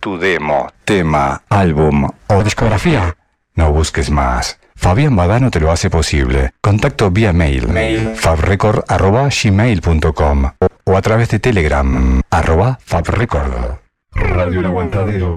tu demo, tema, álbum o discografía. No busques más. Fabián Badano te lo hace posible. Contacto vía mail, mail fabrecord.gmail.com o a través de Telegram, arroba fabrecord. Radio El Aguantadero.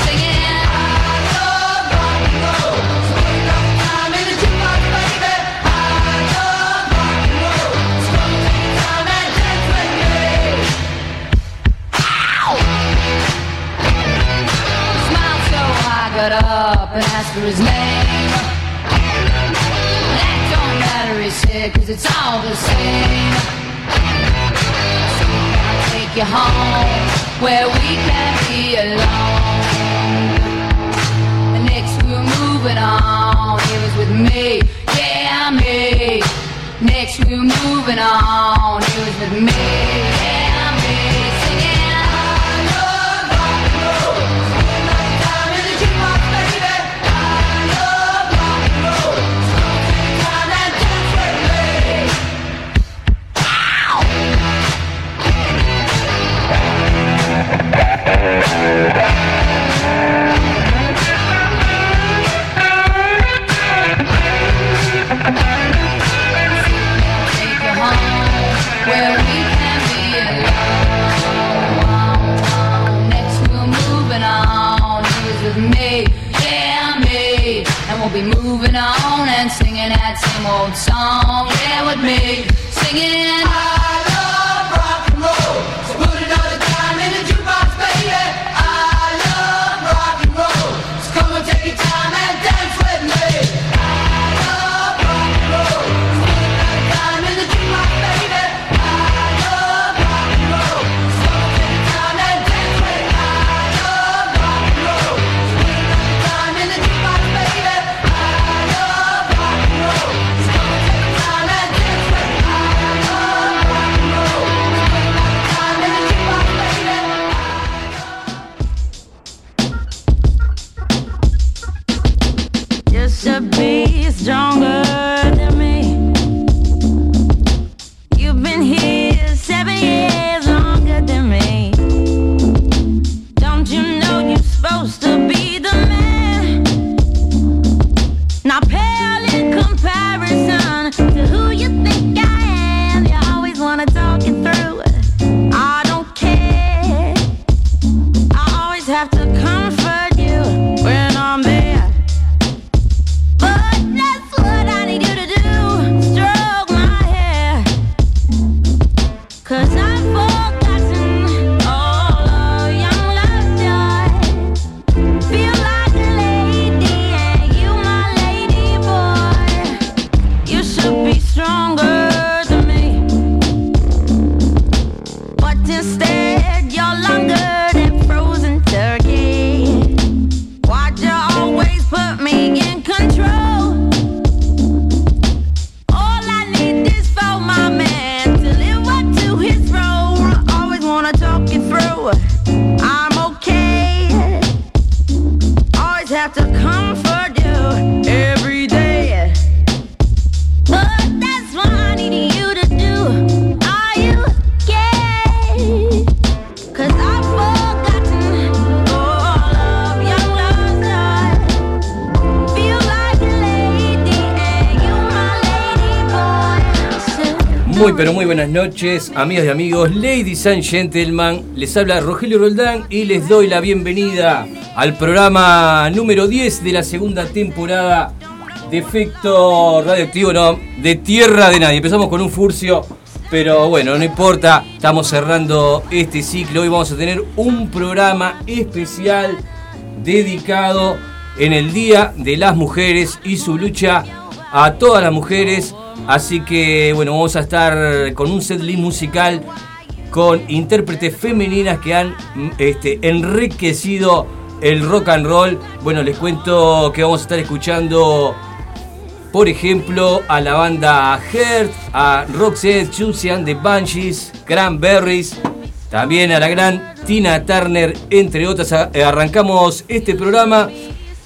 I got up and ask for his name. That don't matter, he said, cause it's all the same. So I'll take you home where we can be alone. Next we were moving on, he was with me, yeah, me. Next we were moving on, he was with me, yeah, singing that same old song, yeah, with me. Singing, I noches, amigas y amigos, ladies and gentlemen. Les habla Rogelio Roldán y les doy la bienvenida al programa número 10 de la segunda temporada de Efecto Radioactivo, no, de Tierra de Nadie. Empezamos con un furcio, pero bueno, no importa, estamos cerrando este ciclo. Hoy vamos a tener un programa especial dedicado en el Día de las Mujeres y su lucha a todas las mujeres Así que bueno, vamos a estar con un setlist musical con intérpretes femeninas que han este, enriquecido el rock and roll. Bueno, les cuento que vamos a estar escuchando, por ejemplo, a la banda Heart, a Roxette, Chusian de Banshees, Cranberries, también a la gran Tina Turner, entre otras. Arrancamos este programa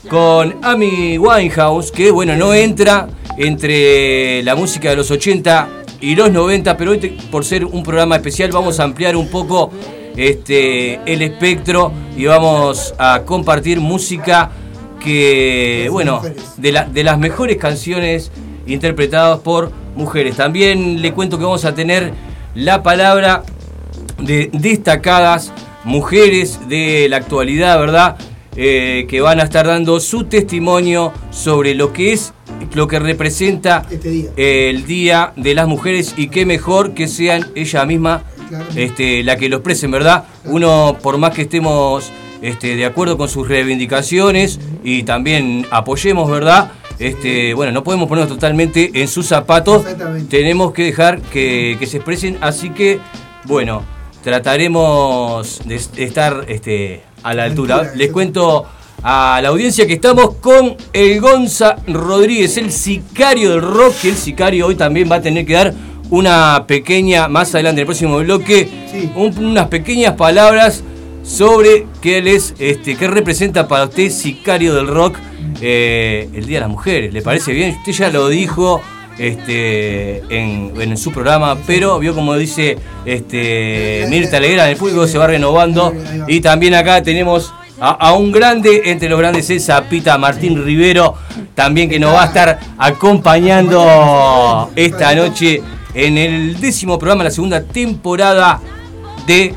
con Amy Winehouse, que bueno, no entra entre la música de los 80 y los 90, pero hoy por ser un programa especial vamos a ampliar un poco este, el espectro y vamos a compartir música que, bueno, de, de las mejores canciones interpretadas por mujeres. También le cuento que vamos a tener la palabra de destacadas mujeres de la actualidad, ¿verdad? Eh, que van a estar dando su testimonio sobre lo que es, lo que representa este el Día de las Mujeres y qué mejor que sean ella misma este, la que lo expresen, ¿verdad? Uno, por más que estemos este, de acuerdo con sus reivindicaciones y también apoyemos, ¿verdad? Este, bueno, no podemos ponernos totalmente en sus zapatos, tenemos que dejar que, se expresen, así que, bueno, trataremos de estar este, a la altura. Les cuento a la audiencia que estamos con el Gonza Rodríguez, el sicario del rock, que el sicario hoy también va a tener que dar una pequeña, más adelante en el próximo bloque, unas pequeñas palabras sobre qué él es, este, qué representa para usted sicario del rock eh, el Día de las Mujeres. ¿Le parece bien? Usted ya lo dijo este, en, su programa, pero vio como dice este, Mirta Alegra, el público se va renovando. Y también acá tenemos a, un grande, entre los grandes es Pita Martín Rivero, también que nos va a estar acompañando esta noche en el décimo programa, la segunda temporada de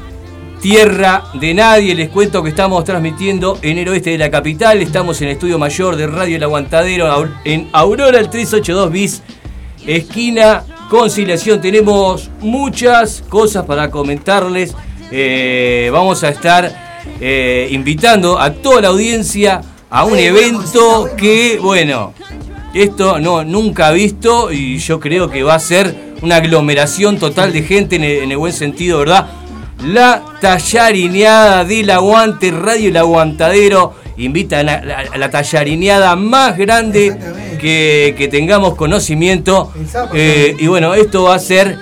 Tierra de Nadie. Les cuento que estamos transmitiendo en el oeste de la capital. Estamos en el estudio mayor de Radio El Aguantadero en Aurora, el 382 bis esquina conciliación. Tenemos muchas cosas para comentarles. Eh, vamos a estar eh, invitando a toda la audiencia a un evento que, bueno, esto no nunca visto y yo creo que va a ser una aglomeración total de gente en el, buen sentido, ¿verdad? La tallarineada del aguante, Radio El Aguantadero invita a la, tallarineada más grande que, tengamos conocimiento. Eh, y bueno, esto va a ser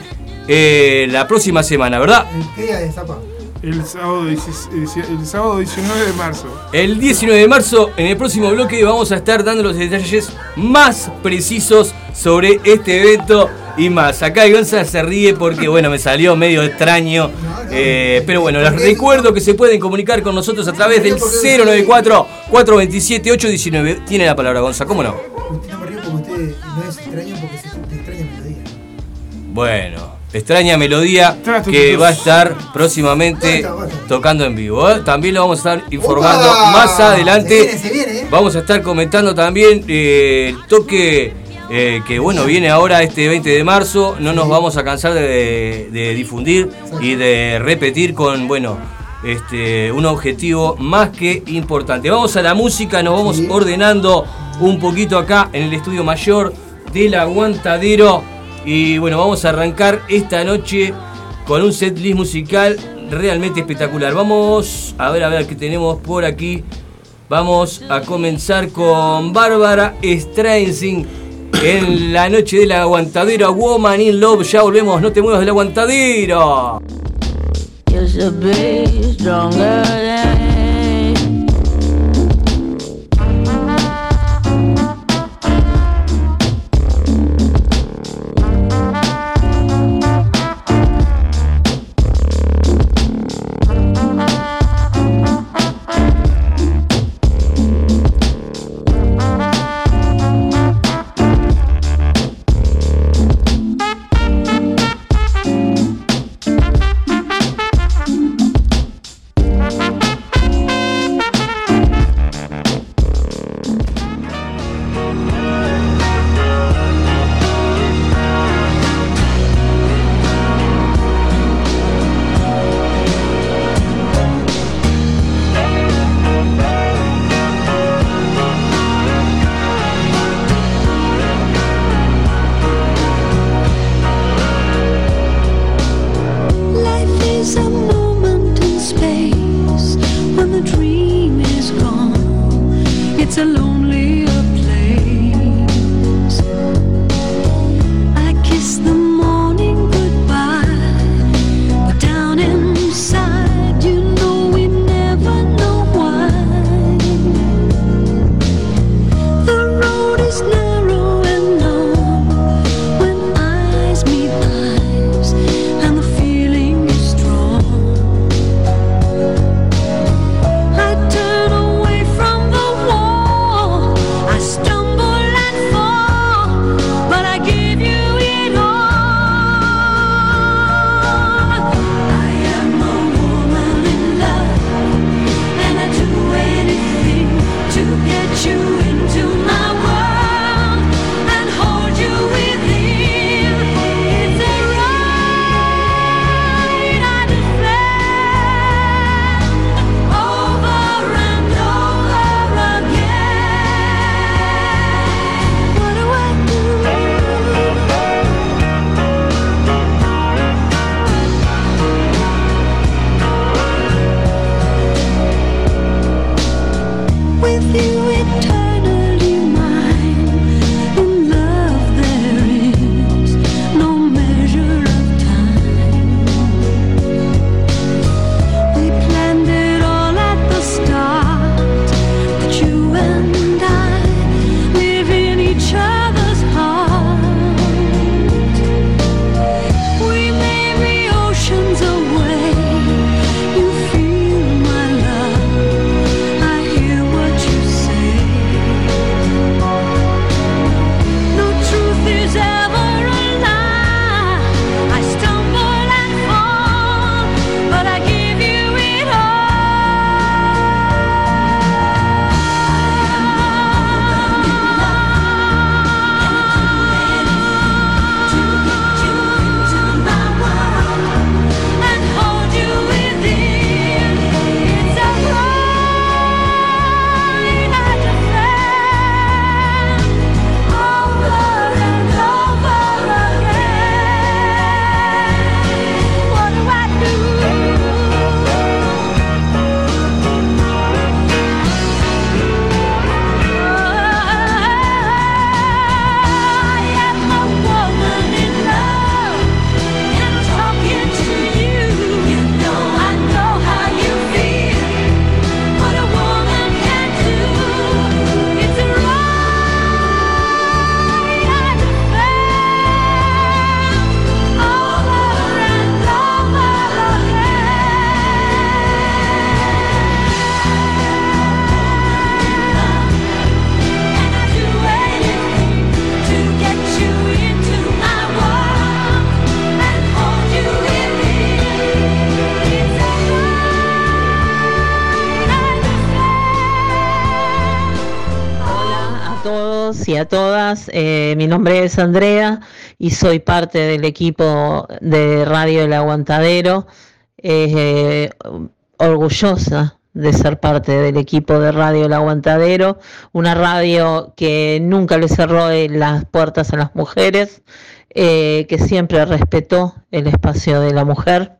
eh, la próxima semana, ¿verdad? ¿Qué día de Zapa? El sábado, el sábado 19 de marzo. El 19 de marzo, en el próximo bloque, vamos a estar dando los detalles más precisos sobre este evento y más. Acá Gonza se ríe porque, bueno, me salió medio extraño. Eh, pero bueno, les recuerdo que se pueden comunicar con nosotros a través del 094-427-819. Tiene la palabra Gonza, ¿cómo no? Usted no me río porque usted no es extraño porque se extraña melodía. Bueno extraña melodía que va a estar próximamente tocando en vivo. ¿eh? También lo vamos a estar informando más adelante. ¿eh? Vamos a estar comentando también eh, el toque que bueno viene ahora este 20 de marzo. No nos vamos a cansar de, difundir y de repetir con bueno este, un objetivo más que importante. Vamos a la música, nos vamos ordenando un poquito acá en el estudio mayor del aguantadero. Y bueno, vamos a arrancar esta noche con un set list musical realmente espectacular. Vamos a ver a ver qué tenemos por aquí. Vamos a comenzar con Bárbara Streisand en la noche del aguantadero Woman in Love. Ya volvemos, no te muevas del aguantadero. Eh, mi nombre es Andrea y soy parte del equipo de Radio El Aguantadero. Eh, orgullosa de ser parte del equipo de Radio El Aguantadero, una radio que nunca le cerró eh, las puertas a las mujeres, que siempre respetó el espacio de la mujer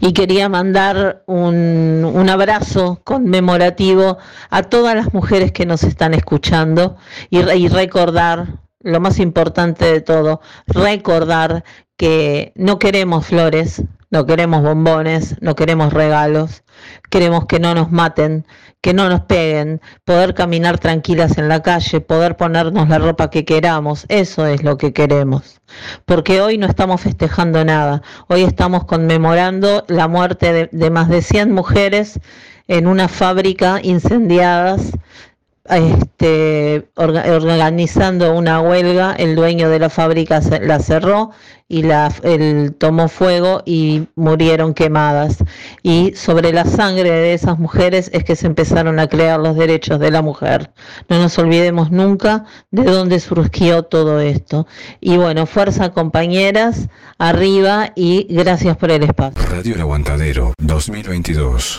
y quería mandar un, un abrazo conmemorativo a todas las mujeres que nos están escuchando y, y recordar, lo más importante de todo, recordar que no queremos flores, no queremos bombones, no queremos regalos, queremos que no nos maten, que no nos peguen, poder caminar tranquilas en la calle, poder ponernos la ropa que queramos, eso es lo que queremos. Porque hoy no estamos festejando nada, hoy estamos conmemorando la muerte de, más de 100 mujeres en una fábrica incendiadas este, orga- organizando una huelga, el dueño de la fábrica la cerró y la, el, tomó fuego y murieron quemadas. Y sobre la sangre de esas mujeres es que se empezaron a crear los derechos de la mujer. No nos olvidemos nunca de dónde surgió todo esto. Y bueno, fuerza compañeras, arriba y gracias por el espacio. Radio El Aguantadero 2022.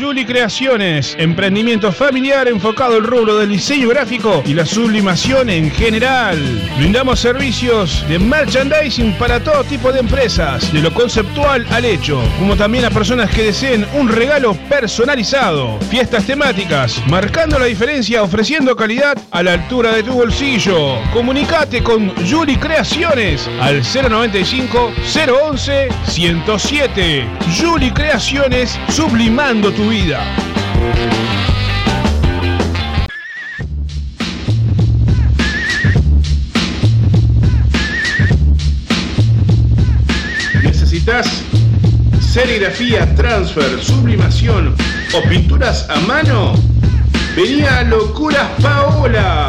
Juli Creaciones, emprendimiento familiar enfocado al rubro del diseño gráfico y la sublimación en general. Brindamos servicios de merchandising para todo tipo de empresas, de lo conceptual al hecho, como también a personas que deseen un regalo personalizado. Fiestas temáticas, marcando la diferencia, ofreciendo calidad a la altura de tu bolsillo. Comunicate con Juli Creaciones al 095 011 107. Juli Creaciones, sublimando tu ¿Necesitas serigrafía, transfer, sublimación o pinturas a mano? Venía a Locuras Paola.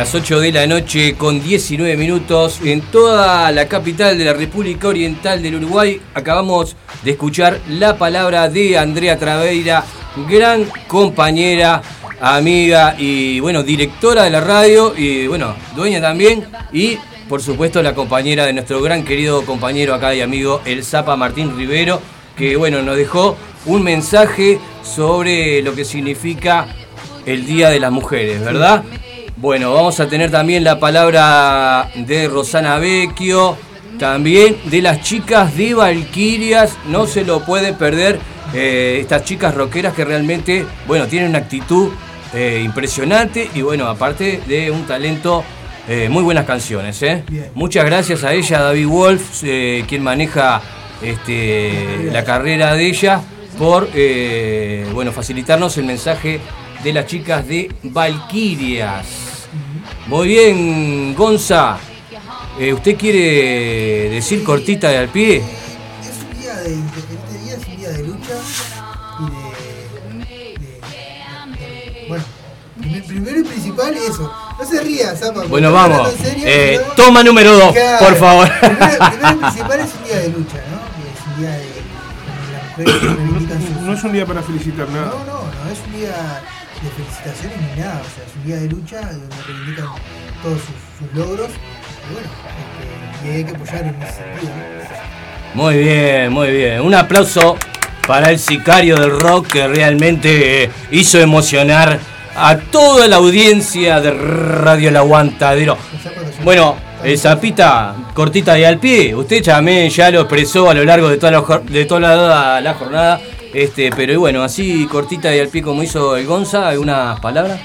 Las 8 de la noche con 19 minutos en toda la capital de la República Oriental del Uruguay. Acabamos de escuchar la palabra de Andrea Traveira, gran compañera, amiga y bueno, directora de la radio y bueno, dueña también y por supuesto la compañera de nuestro gran querido compañero acá y amigo El Zapa Martín Rivero, que bueno, nos dejó un mensaje sobre lo que significa el Día de las Mujeres, ¿verdad? Bueno, vamos a tener también la palabra de Rosana Vecchio, también de las chicas de Valquirias, no se lo pueden perder, eh, estas chicas rockeras que realmente, bueno, tienen una actitud eh, impresionante y bueno, aparte de un talento, eh, muy buenas canciones. ¿eh? Muchas gracias a ella, David Wolf, eh, quien maneja este, la carrera de ella, por bueno, facilitarnos el mensaje de las chicas de Valquirias. Muy bien, Gonza. Eh, ¿Usted quiere decir cortita de al pie? Es un día de independiente día, es un día de lucha y de. de- de- bueno, prim- primero y principal eso. No se ría, Zapa. Bueno, vamos. serio, Eh, toma número dos, Claro. por favor. Primero, primero y principal es un día de lucha, ¿no? Es un día de. sus- No es un día para felicitar nada. No, no, no es un día de felicitaciones ni nada, o sea, es un día de lucha donde reivindican todos sus, sus logros y bueno, este, y hay que apoyar en ese sentido. ¿no? Muy bien, muy bien. Un aplauso para el sicario del rock que realmente eh, hizo emocionar a toda la audiencia de Radio El Aguantadero. Bueno, eh, Zapita, cortita y al pie. Usted también ya lo expresó a lo largo de toda la, de toda la, la jornada. Este, pero bueno, así cortita y al pie como hizo el Gonza, ¿algunas palabras?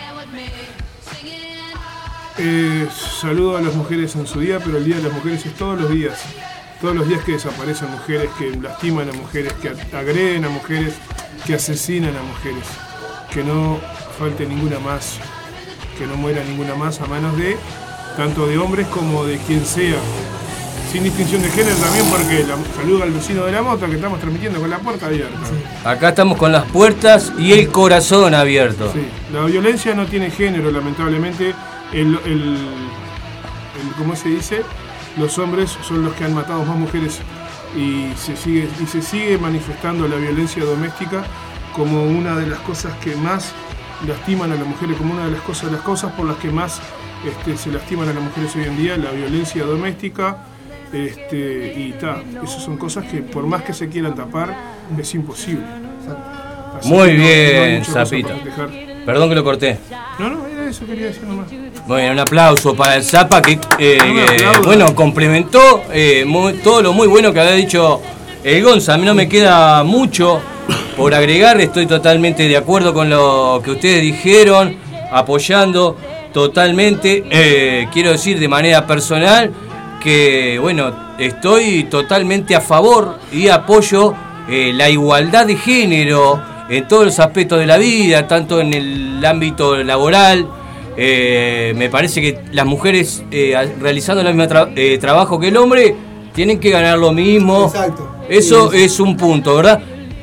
Eh, saludo a las mujeres en su día, pero el Día de las Mujeres es todos los días. Todos los días que desaparecen mujeres, que lastiman a mujeres, que agreden a mujeres, que asesinan a mujeres. Que no falte ninguna más, que no muera ninguna más a manos de tanto de hombres como de quien sea. Sin distinción de género también porque la, saludo al vecino de la moto que estamos transmitiendo con la puerta abierta. Acá estamos con las puertas y el corazón abierto. Sí, la violencia no tiene género, lamentablemente. El, el- el- ¿Cómo se dice? Los hombres son los que han matado más mujeres y se sigue, y se sigue manifestando la violencia doméstica como una de las cosas que más lastiman a las mujeres, como una de las cosas, las cosas por las que más este, se lastiman a las mujeres hoy en día, la violencia doméstica. Este, y ta, esas son cosas que por más que se quieran tapar, es imposible. Así Muy no- no bien, Zapito. festejar. Perdón que lo corté. No, no, eso quería decir nomás. Bueno, un aplauso para el Zapa que, eh, aplauso. bueno, complementó eh, muy- todo lo muy bueno que había dicho el Gonza. A mí no me queda mucho por agregar, estoy totalmente de acuerdo con lo que ustedes dijeron, apoyando totalmente. Eh, quiero decir de manera personal que, bueno, estoy totalmente a favor y apoyo eh, la igualdad de género en todos los aspectos de la vida, tanto en el ámbito laboral. eh, me parece que las mujeres eh, realizando el mismo tra- trabajo que el hombre tienen que ganar lo mismo. Exacto. Eso Sí, sí. es un punto, ¿verdad?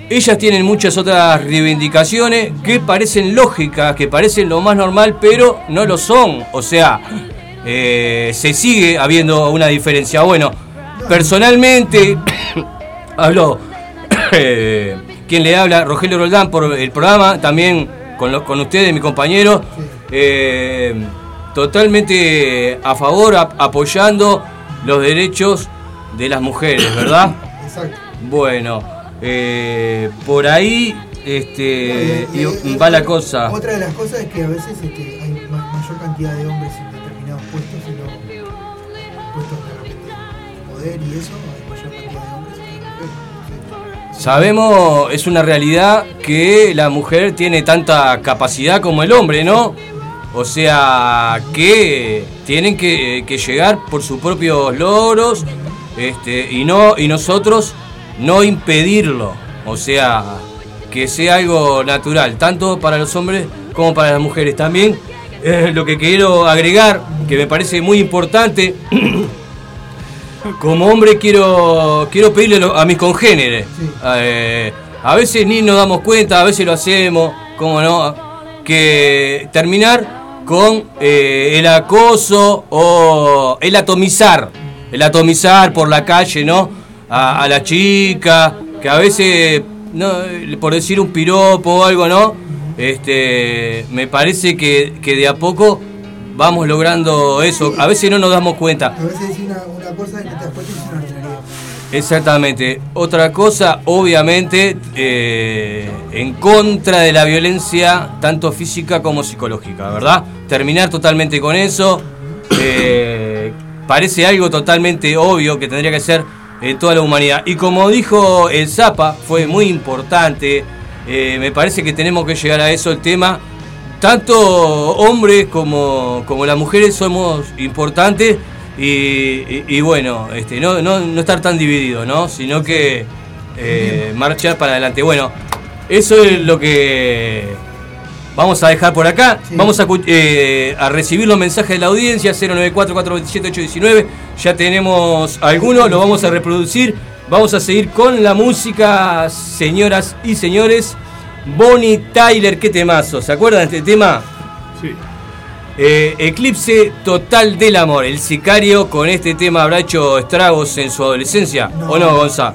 Ellas tienen muchas otras reivindicaciones que parecen lógicas, que parecen lo más normal, pero no lo son. O sea, eh, se sigue habiendo una diferencia. Bueno, personalmente, hablo, eh, quien le habla, Rogelio Roldán, por el programa, también con, lo- con ustedes, mi compañero, eh, totalmente a favor, ap- apoyando los derechos de las mujeres, ¿verdad? Exacto. Bueno, eh, por ahí este, Y- y- y- y- va la cosa. Otra de las cosas es que a veces este, hay ma- mayor cantidad de hombres en y eso, mayor. Sabemos, es una realidad que la mujer tiene tanta capacidad como el hombre, ¿no? O sea, que tienen que, que llegar por sus propios logros este, y, no, y nosotros no impedirlo. O sea, que sea algo natural, tanto para los hombres como para las mujeres. También eh, lo que quiero agregar, que me parece muy importante, como hombre quiero quiero pedirle a mis congéneres. Sí. Eh, a veces ni nos damos cuenta, a veces lo hacemos, cómo no, que terminar con eh, el acoso o el atomizar, el atomizar por la calle, ¿no? A, a la chica, que a veces, no, por decir un piropo o algo, ¿no? Este, me parece que, que de a poco vamos logrando eso. A veces no nos damos cuenta. A veces decir una, una cosa que te es. Exactamente. Otra cosa, obviamente, eh, en contra de la violencia, tanto física como psicológica, ¿verdad? Terminar totalmente con eso. eh, parece algo totalmente obvio que tendría que ser en toda la humanidad. Y como dijo el Zapa, fue muy importante. eh, me parece que tenemos que llegar a eso el tema. Tanto hombres como, como las mujeres somos importantes y, y- y bueno, este, no, no, no estar tan divididos, ¿no? Sino que eh, marchar para adelante. Bueno, eso es lo que vamos a dejar por acá. Sí. Vamos a, eh, a recibir los mensajes de la audiencia 094-427-819. Ya tenemos algunos, lo vamos a reproducir. Vamos a seguir con la música, señoras y señores. Bonnie Tyler, qué temazo. ¿Se acuerdan de este tema? Sí. Eh, Eclipse total del amor. El sicario con este tema habrá hecho estragos en su adolescencia. ¿O no, Gonza?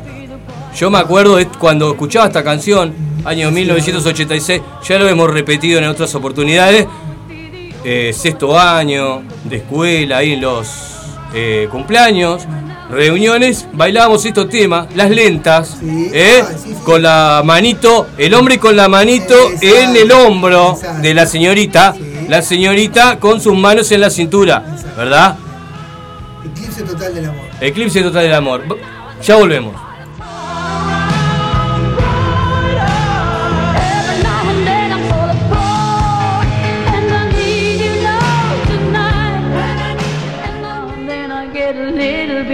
Yo me acuerdo de cuando escuchaba esta canción, año 1986, ya lo hemos repetido en otras oportunidades. eh, sexto año de escuela, ahí en los eh, cumpleaños, reuniones, bailábamos estos temas, las lentas, Sí, ¿eh? ah, sí, sí. con la manito, el hombre con la manito Exacto, en el hombro exacto. de la señorita, la señorita con sus manos en la cintura, Exacto. ¿verdad? Eclipse total del amor. Eclipse total del amor. Ya volvemos.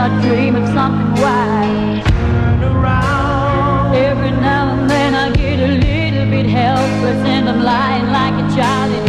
I dream of something wild. Every now and then I get a little bit helpless and I'm lying like a child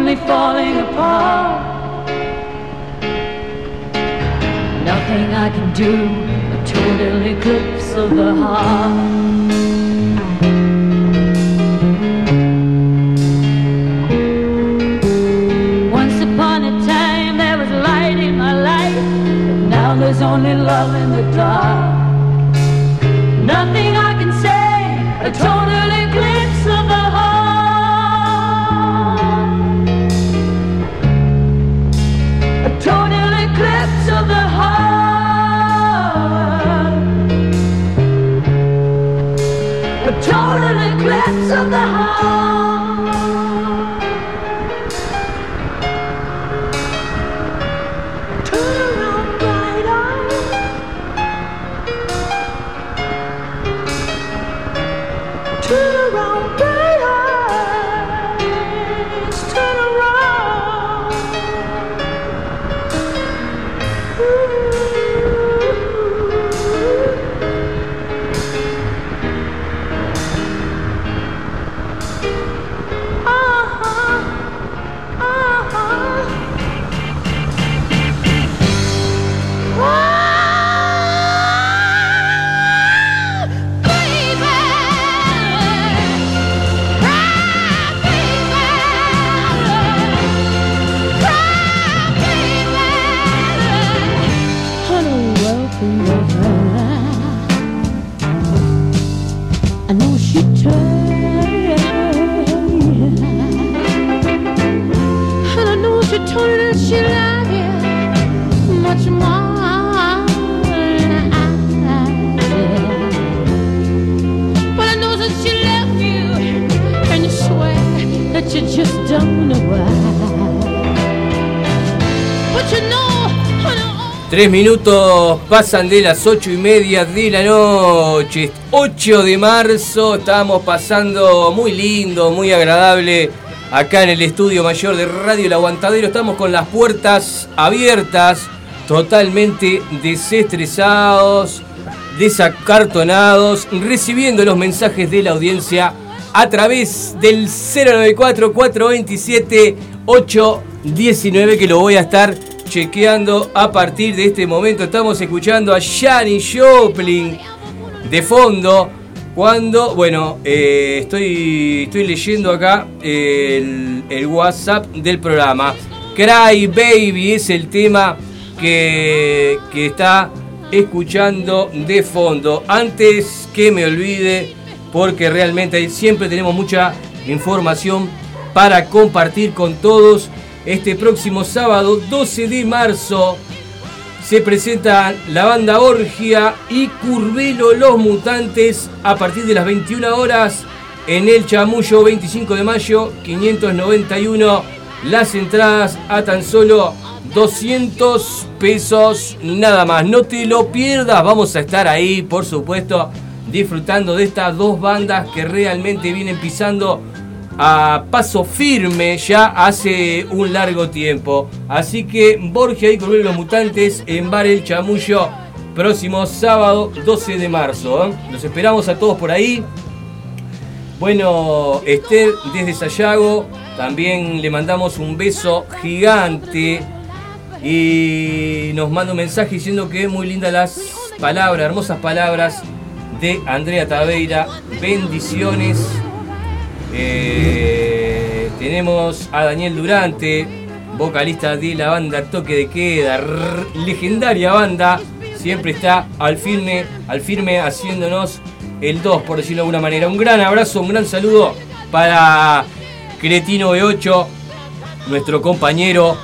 only falling apart. Nothing I can do, a total eclipse of the heart. Once upon a time there was light in my life, but now there's only love in the dark. Tres minutos pasan de las ocho y media de la noche. 8 de marzo, estamos pasando muy lindo, muy agradable acá en el estudio mayor de Radio El Aguantadero. Estamos con las puertas abiertas, totalmente desestresados, desacartonados, recibiendo los mensajes de la audiencia a través del 094-427-819 que lo voy a estar chequeando a partir de este momento. Estamos escuchando a Janis Joplin de fondo. Cuando, bueno, eh, estoy, estoy leyendo acá el, el WhatsApp del programa. Cry Baby es el tema que, que está escuchando de fondo. Antes que me olvide, porque realmente siempre tenemos mucha información para compartir con todos. Este próximo sábado 12 de marzo se presentan la banda Orgia y Curvelo Los Mutantes a partir de las 21 horas en el Chamullo 25 de mayo 591 las entradas a tan solo 200 pesos nada más. No te lo pierdas. Vamos a estar ahí por supuesto disfrutando de estas dos bandas que realmente vienen pisando a paso firme ya hace un largo tiempo. Así que Borgia y Curvelo los Mutantes en Bar El Chamullo, próximo sábado 12 de marzo. ¿eh? Los esperamos a todos por ahí. Bueno, Esther desde Sayago, también le mandamos un beso gigante y nos manda un mensaje diciendo que muy lindas las palabras, hermosas palabras de Andrea Taveira. Bendiciones. Eh, tenemos a Daniel Durante, vocalista de la banda Toque de Queda, legendaria banda, siempre está al firme, al firme haciéndonos el 2, por decirlo de alguna manera. Un gran abrazo, un gran saludo para Cretino B8, nuestro compañero,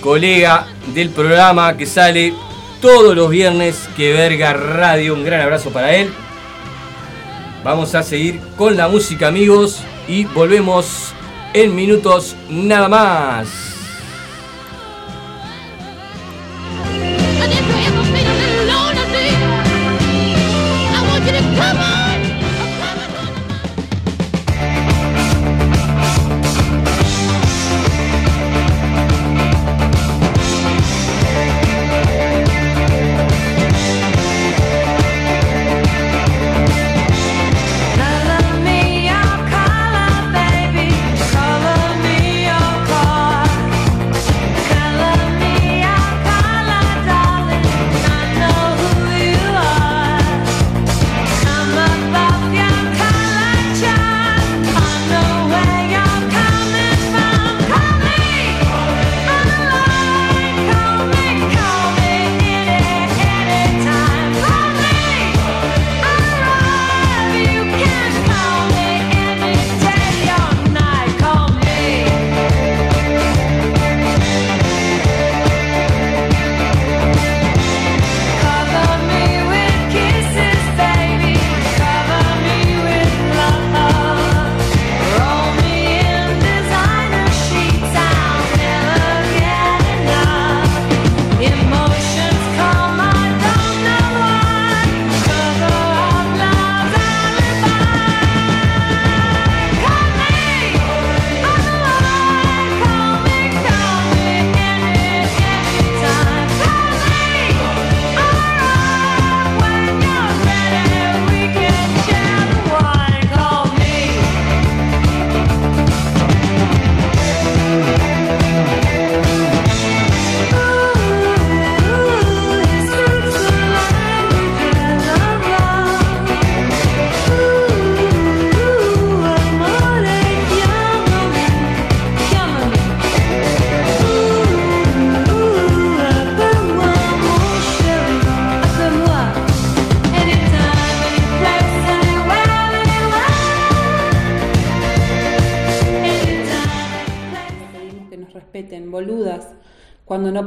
colega del programa que sale todos los viernes, que verga radio, un gran abrazo para él. Vamos a seguir con la música, amigos, y volvemos en minutos nada más.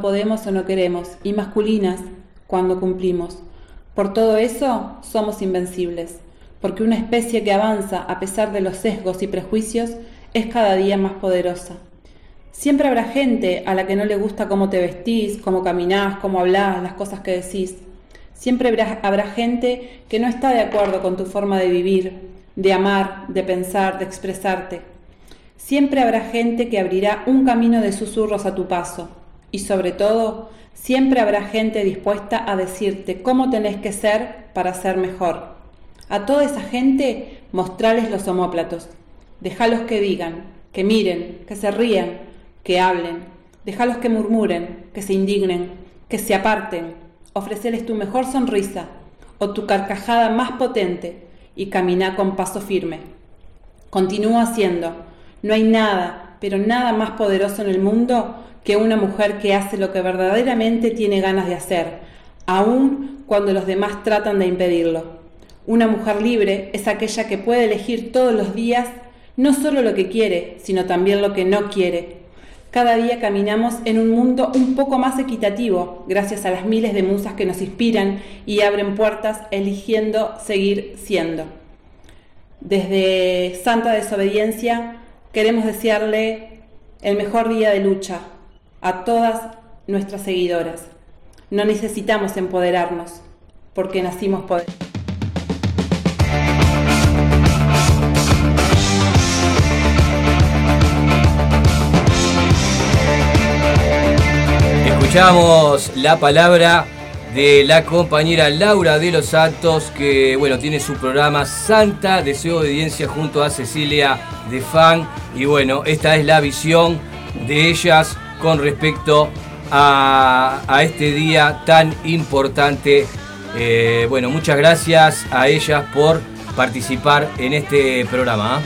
Podemos o no queremos, y masculinas, cuando cumplimos. Por todo eso, somos invencibles, porque una especie que avanza a pesar de los sesgos y prejuicios es cada día más poderosa. Siempre habrá gente a la que no le gusta cómo te vestís, cómo caminás, cómo hablás, las cosas que decís. Siempre habrá, habrá gente que no está de acuerdo con tu forma de vivir, de amar, de pensar, de expresarte. Siempre habrá gente que abrirá un camino de susurros a tu paso. Y sobre todo, siempre habrá gente dispuesta a decirte cómo tenés que ser para ser mejor. A toda esa gente, mostrales los homóplatos. Dejalos que digan, que miren, que se rían, que hablen. Dejalos que murmuren, que se indignen, que se aparten. Ofreceles tu mejor sonrisa o tu carcajada más potente y camina con paso firme. Continúa haciendo. No hay nada, pero nada más poderoso en el mundo que una mujer que hace lo que verdaderamente tiene ganas de hacer, aun cuando los demás tratan de impedirlo. Una mujer libre es aquella que puede elegir todos los días no solo lo que quiere, sino también lo que no quiere. Cada día caminamos en un mundo un poco más equitativo, gracias a las miles de musas que nos inspiran y abren puertas eligiendo seguir siendo. Desde Santa Desobediencia queremos desearle el mejor día de lucha a todas nuestras seguidoras. No necesitamos empoderarnos, porque nacimos poder. Escuchamos la palabra de la compañera Laura de los Santos, que bueno, tiene su programa Santa Deseo Obediencia junto a Cecilia de Fan. Y bueno, esta es la visión de ellas con respecto a, a este día tan importante. Eh, bueno, muchas gracias a ellas por participar en este programa.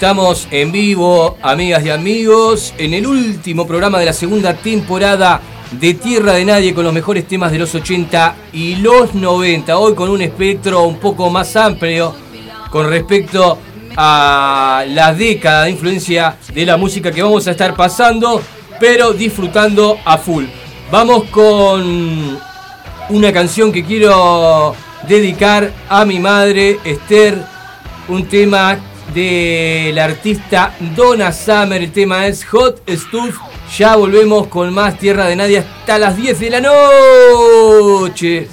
Estamos en vivo, amigas y amigos, en el último programa de la segunda temporada de Tierra de Nadie con los mejores temas de los 80 y los 90. Hoy con un espectro un poco más amplio con respecto a la década de influencia de la música que vamos a estar pasando, pero disfrutando a full. Vamos con una canción que quiero dedicar a mi madre, Esther, un tema del artista Donna Summer, el tema es Hot Stuff. Ya volvemos con más Tierra de Nadie hasta las 10 de la noche.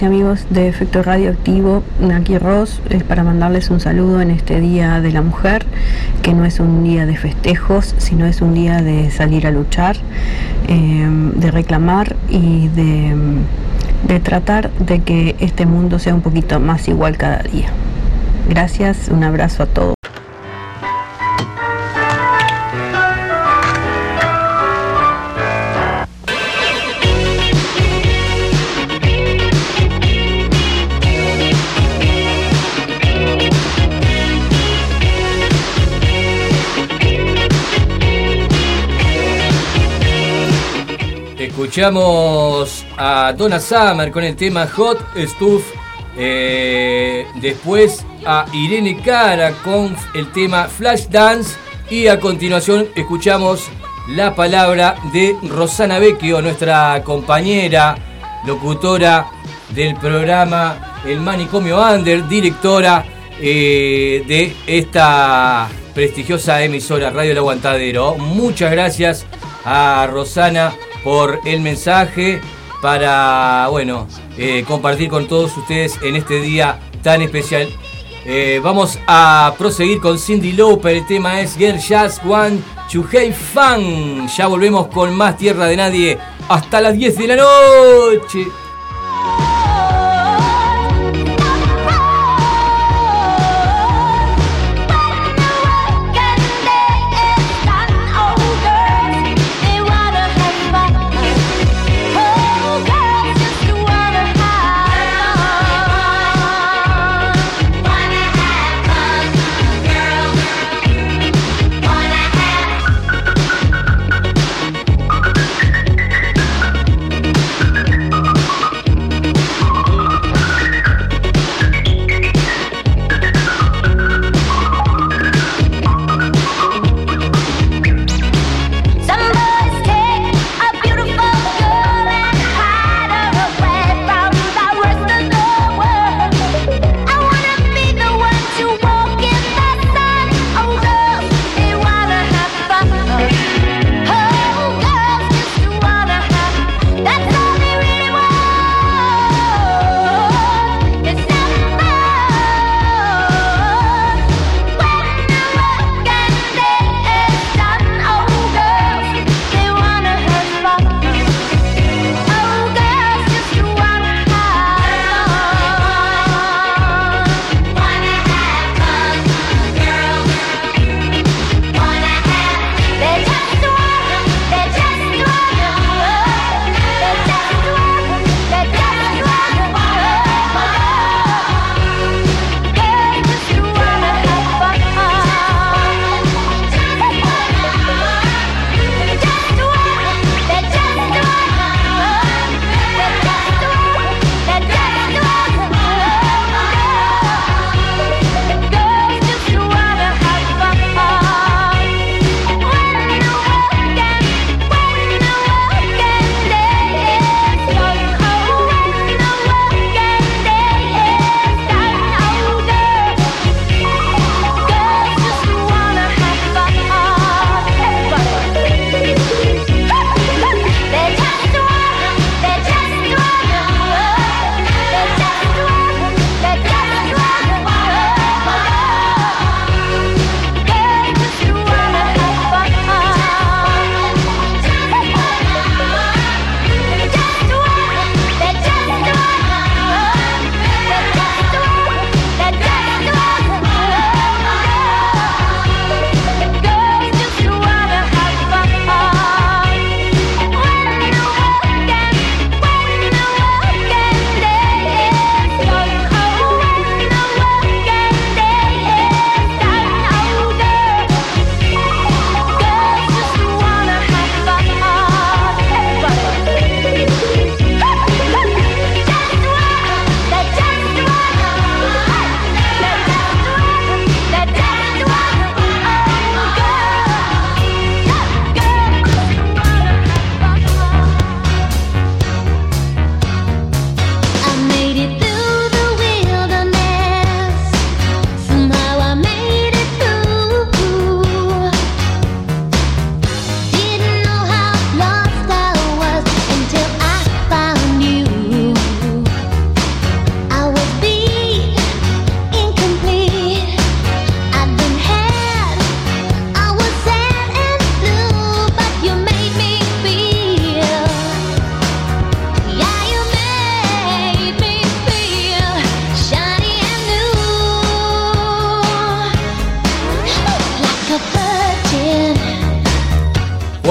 Y amigos de Efecto Radioactivo, aquí Ross, es para mandarles un saludo en este Día de la Mujer, que no es un día de festejos, sino es un día de salir a luchar, eh, de reclamar y de, de tratar de que este mundo sea un poquito más igual cada día. Gracias, un abrazo a todos. Escuchamos a Donna Summer con el tema Hot Stuff. eh, después a Irene Cara con el tema Flash Dance. Y a continuación escuchamos la palabra de Rosana Vecchio, nuestra compañera, locutora del programa El Manicomio Under, directora eh, de esta prestigiosa emisora Radio El Aguantadero. Muchas gracias a Rosana por el mensaje para, bueno, eh, compartir con todos ustedes en este día tan especial. Eh, vamos a proseguir con Cindy Lauper, el tema es Girl Want to Have Fun. Ya volvemos con más Tierra de Nadie hasta las 10 de la noche.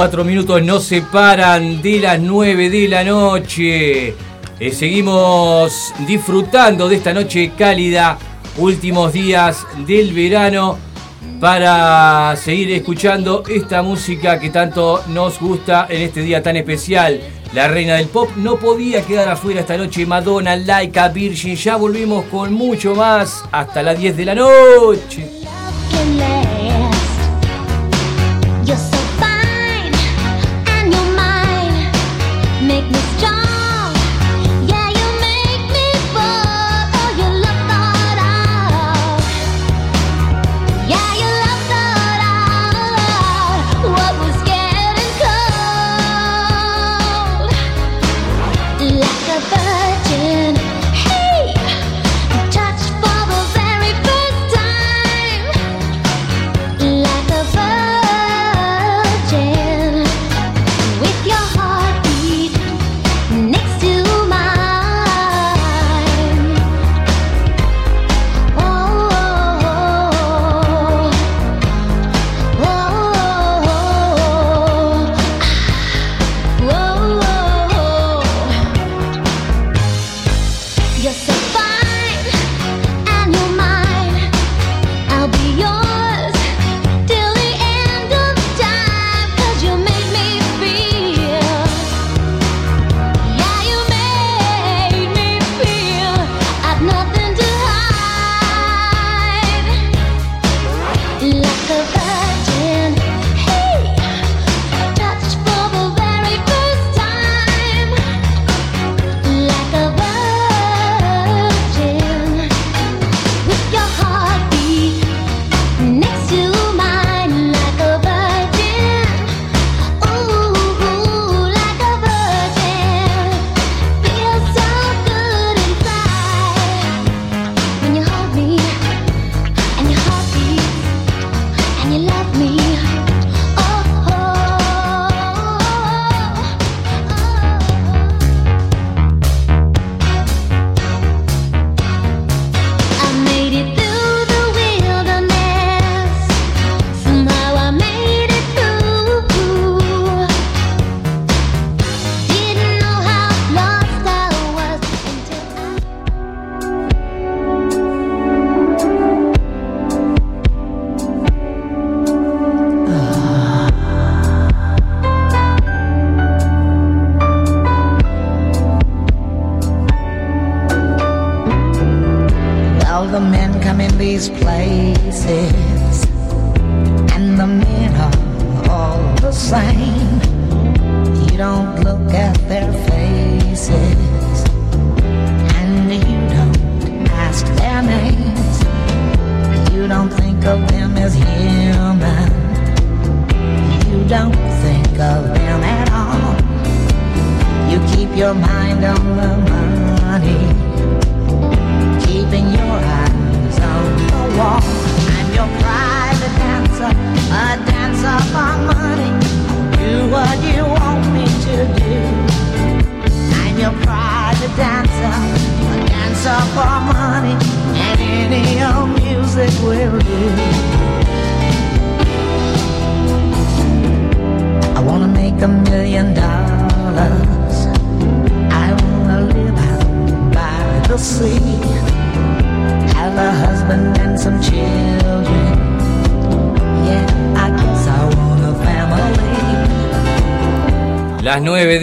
Cuatro minutos nos separan de las nueve de la noche. Eh, seguimos disfrutando de esta noche cálida, últimos días del verano, para seguir escuchando esta música que tanto nos gusta en este día tan especial. La reina del pop no podía quedar afuera esta noche. Madonna, Laika, Virgin. Ya volvimos con mucho más hasta las 10 de la noche.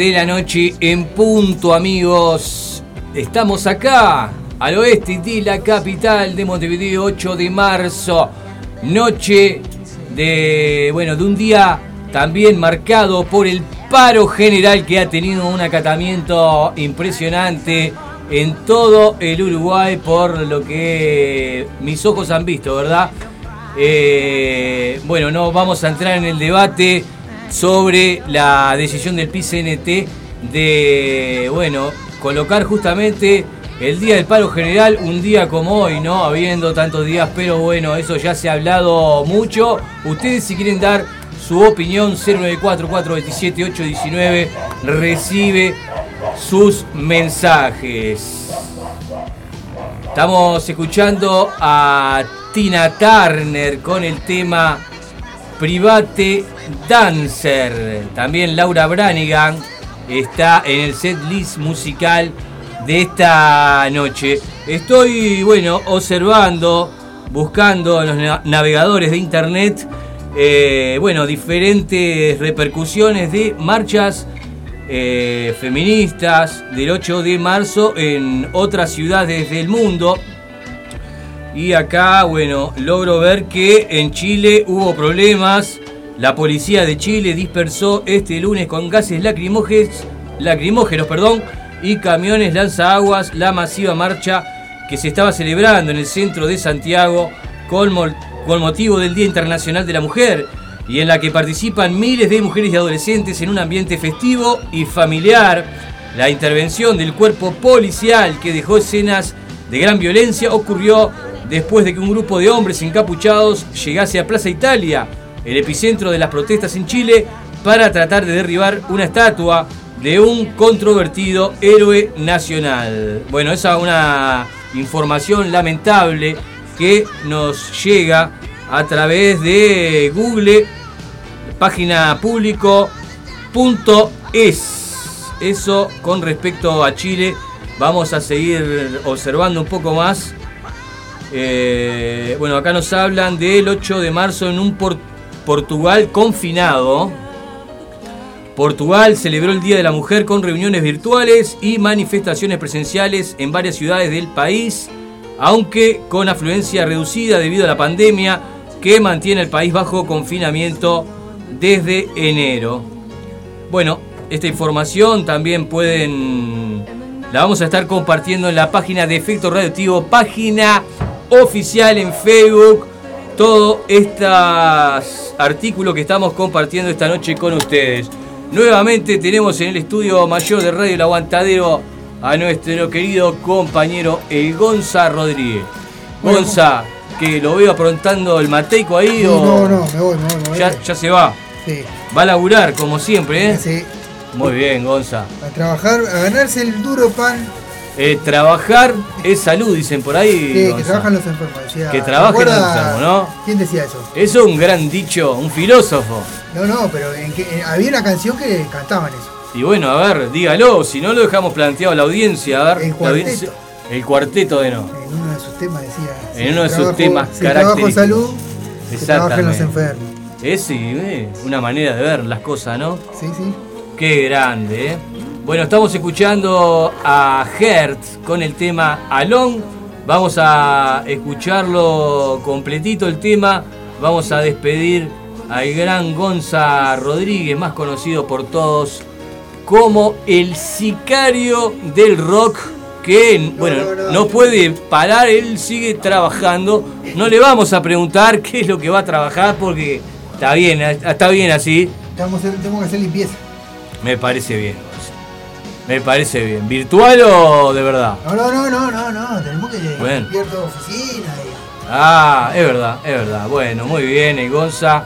De la noche en punto, amigos. Estamos acá, al oeste de la capital de Montevideo, 8 de marzo. Noche de, bueno, de un día también marcado por el paro general que ha tenido un acatamiento impresionante en todo el Uruguay por lo que mis ojos han visto, ¿verdad? Eh, bueno, no vamos a entrar en el debate sobre la decisión del PCNT de, bueno, colocar justamente el día del paro general, un día como hoy, ¿no? Habiendo tantos días, pero bueno, eso ya se ha hablado mucho. Ustedes si quieren dar su opinión, 094-427-819, recibe sus mensajes. Estamos escuchando a Tina Turner con el tema Private Dancer. También Laura Branigan está en el set list musical de esta noche. Estoy, bueno, observando, buscando en los na- navegadores de internet, eh, bueno, diferentes repercusiones de marchas eh, feministas del 8 de marzo en otras ciudades del mundo. Y acá, bueno, logro ver que en Chile hubo problemas. La policía de Chile dispersó este lunes con gases lacrimógenos, lacrimógenos perdón, y camiones lanzaguas la masiva marcha que se estaba celebrando en el centro de Santiago con, con motivo del Día Internacional de la Mujer y en la que participan miles de mujeres y adolescentes en un ambiente festivo y familiar. La intervención del cuerpo policial que dejó escenas de gran violencia ocurrió después de que un grupo de hombres encapuchados llegase a Plaza Italia, el epicentro de las protestas en Chile, para tratar de derribar una estatua de un controvertido héroe nacional. Bueno, esa es una información lamentable que nos llega a través de Google, página público.es. Eso con respecto a Chile. Vamos a seguir observando un poco más. Eh, bueno, acá nos hablan del 8 de marzo en un Por- Portugal confinado. Portugal celebró el Día de la Mujer con reuniones virtuales y manifestaciones presenciales en varias ciudades del país, aunque con afluencia reducida debido a la pandemia que mantiene el país bajo confinamiento desde enero. Bueno, esta información también pueden la vamos a estar compartiendo en la página de Efecto Radioactivo, página oficial en Facebook. Todo estos artículos que estamos compartiendo esta noche con ustedes. Nuevamente tenemos en el estudio mayor de Radio El Aguantadero a nuestro querido compañero El Gonza Rodríguez. Gonza, que lo veo aprontando el mateico ahí Sí, o no, no, me voy, me voy, me voy. ya, ya se va. Sí, Va a laburar como siempre, ¿eh? sí. Muy bien, Gonza. A trabajar, a ganarse el duro pan. Eh, trabajar es salud, dicen por ahí. Sí, que trabajan los enfermos. decía- Que trabajen los ¿recuerda enfermos, ¿no? ¿Quién decía eso? Eso es un gran dicho, un filósofo. No, no, pero en que, en- había una canción que cantaban eso. Y bueno, a ver, dígalo, si no lo dejamos planteado a la audiencia, a ver. El cuarteto. audiencia- el cuarteto de no. En uno de sus temas decía. En si uno de sus temas si trabajo característicos. salud, que trabajen los enfermos. Es sí, eh, una manera de ver las cosas, ¿no? Sí, sí. Qué grande, ¿eh? Bueno, estamos escuchando a Hertz con el tema Alon. Vamos a escucharlo completito el tema. Vamos a despedir al gran Gonza Rodríguez, más conocido por todos como el sicario del rock, que, bueno, no puede parar, él sigue trabajando. No le vamos a preguntar qué es lo que va a trabajar porque está bien, está bien así. Estamos, tenemos que hacer limpieza. Me parece bien. Me parece bien. ¿Virtual o de verdad? No, no, no, no, no, no. Tenemos que Bueno. limpiar toda oficina. y- Ah, es verdad, es verdad. Bueno, muy bien, el Gonza,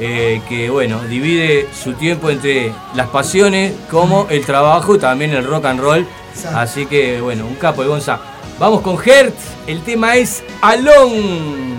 eh, que bueno, divide su tiempo entre las pasiones como el trabajo y también el rock and roll. Exacto. Así que bueno, un capo el Gonza. Vamos con Hertz, el tema es Alon.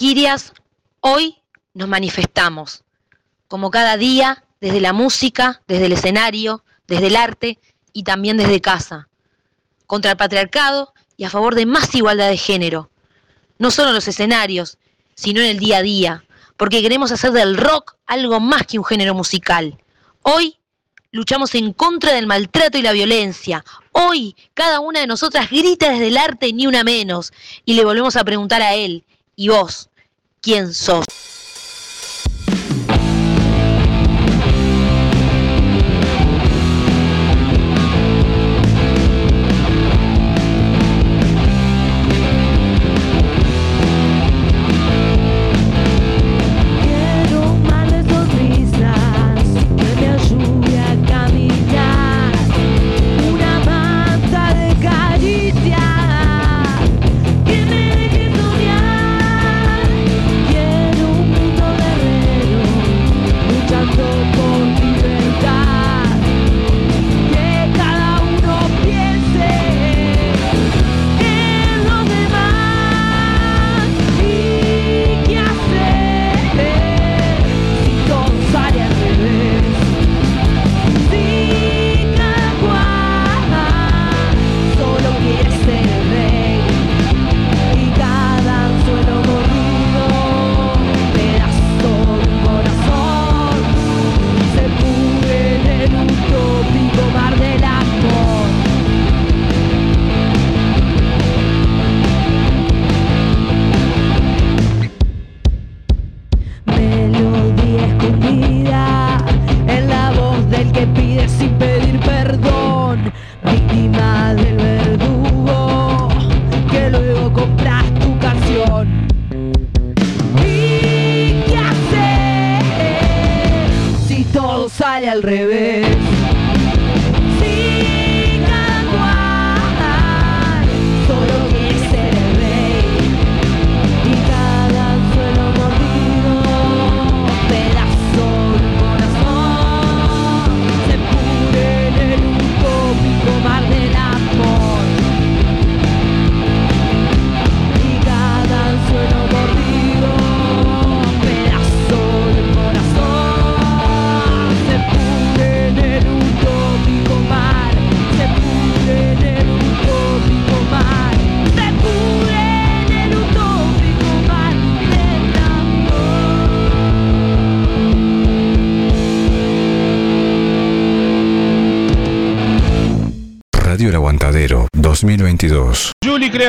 Valquirias, hoy nos manifestamos, como cada día, desde la música, desde el escenario, desde el arte y también desde casa, contra el patriarcado y a favor de más igualdad de género, no solo en los escenarios, sino en el día a día, porque queremos hacer del rock algo más que un género musical. Hoy luchamos en contra del maltrato y la violencia. Hoy cada una de nosotras grita desde el arte ni una menos y le volvemos a preguntar a él, ¿y vos? ¿Quién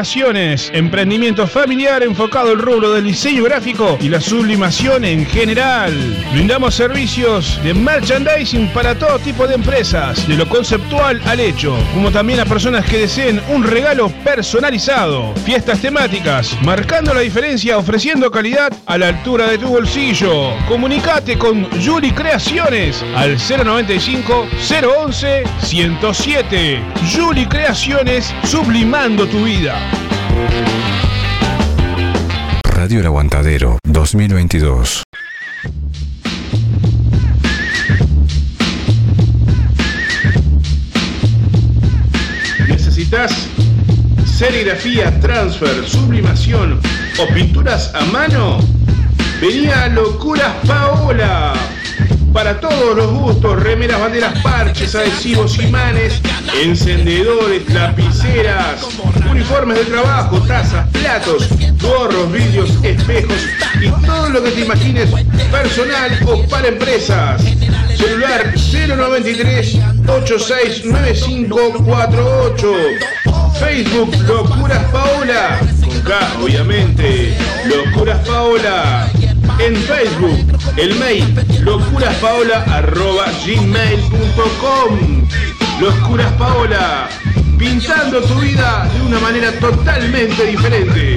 Creaciones, emprendimiento familiar enfocado al rubro del diseño gráfico y la sublimación en general. Brindamos servicios de merchandising para todo tipo de empresas, de lo conceptual al hecho, como también a personas que deseen un regalo personalizado. Fiestas temáticas, marcando la diferencia ofreciendo calidad a la altura de tu bolsillo. Comunicate con Juli Creaciones al 095 011 107. Juli Creaciones, sublimando tu vida. Radio El Aguantadero 2022. ¿Necesitas serigrafía, transfer, sublimación o pinturas a mano? Venía Locuras Paola. Para todos los gustos, remeras, banderas, parches, adhesivos, imanes, encendedores, lapiceras, uniformes de trabajo, tazas, platos, gorros, vidrios, espejos y todo lo que te imagines personal o para empresas. Celular 093 869548. Facebook Locuras Paola. Con K, obviamente. Locuras Paola. En Facebook, el mail locuraspaola.gmail.com Locuras Paola. Pintando tu vida de una manera totalmente diferente.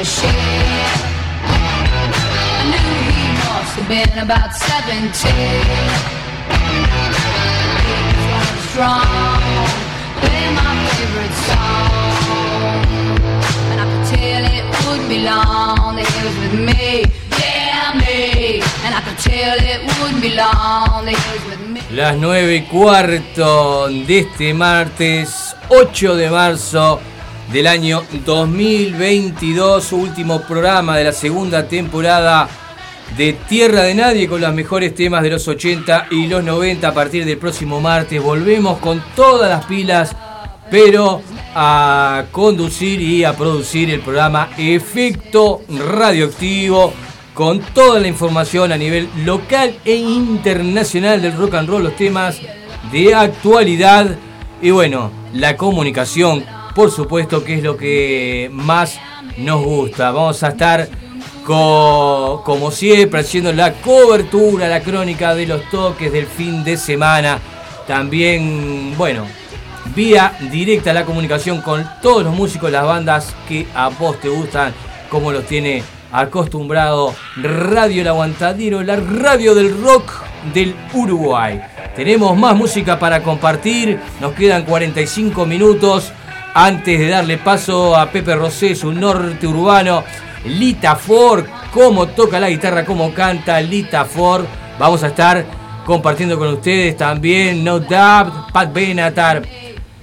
I knew he must have been about 17. He was running strong, my favorite song. And I tell it be long with me. Las 9 y cuarto de este martes 8 de marzo del año 2022, último programa de la segunda temporada de Tierra de Nadie con los mejores temas de los 80 y los 90 a partir del próximo martes. Volvemos con todas las pilas, pero a conducir y a producir el programa Efecto Radioactivo con toda la información a nivel local e internacional del rock and roll, los temas de actualidad y bueno, la comunicación, por supuesto que es lo que más nos gusta. Vamos a estar co- como siempre haciendo la cobertura, la crónica de los toques del fin de semana. También, bueno, vía directa la comunicación con todos los músicos, las bandas que a vos te gustan, como los tiene acostumbrado Radio El Aguantadero, la radio del rock del Uruguay. Tenemos más música para compartir, nos quedan 45 minutos antes de darle paso a Pepe Rosé, su norte urbano, Lita Ford, cómo toca la guitarra, cómo canta Lita Ford. Vamos a estar compartiendo con ustedes también No Doubt, Pat Benatar,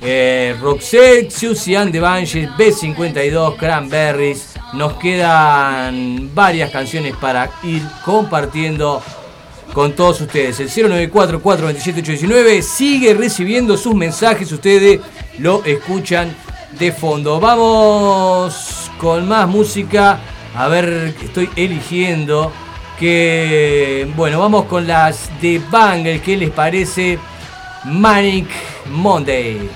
eh, Roxette, Susie and the Banshees, B52, Cranberries. Nos quedan varias canciones para ir compartiendo con todos ustedes. El 094-427-819 sigue recibiendo sus mensajes, ustedes lo escuchan de fondo. Vamos con más música. A ver, estoy eligiendo que... Bueno, vamos con las de Bangle. ¿Qué les parece? Manic Monday.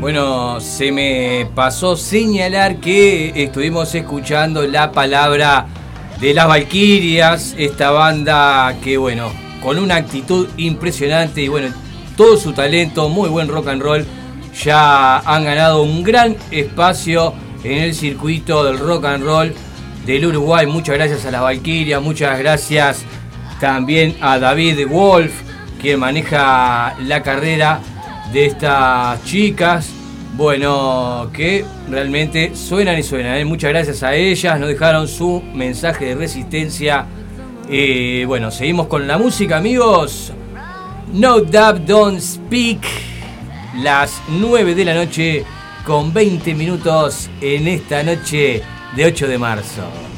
Bueno, se me pasó señalar que estuvimos escuchando la palabra de las Valquirias, esta banda que, bueno, con una actitud impresionante y, bueno, todo su talento, muy buen rock and roll, ya han ganado un gran espacio en el circuito del rock and roll del Uruguay. Muchas gracias a las Valquirias, muchas gracias también a David Wolf, que maneja la carrera de estas chicas. Bueno, que realmente suenan y suenan. ¿eh? Muchas gracias a ellas, nos dejaron su mensaje de resistencia. Eh, bueno, seguimos con la música, amigos. No Dub Don't Speak. Las 9 de la noche con 20 minutos en esta noche de 8 de marzo.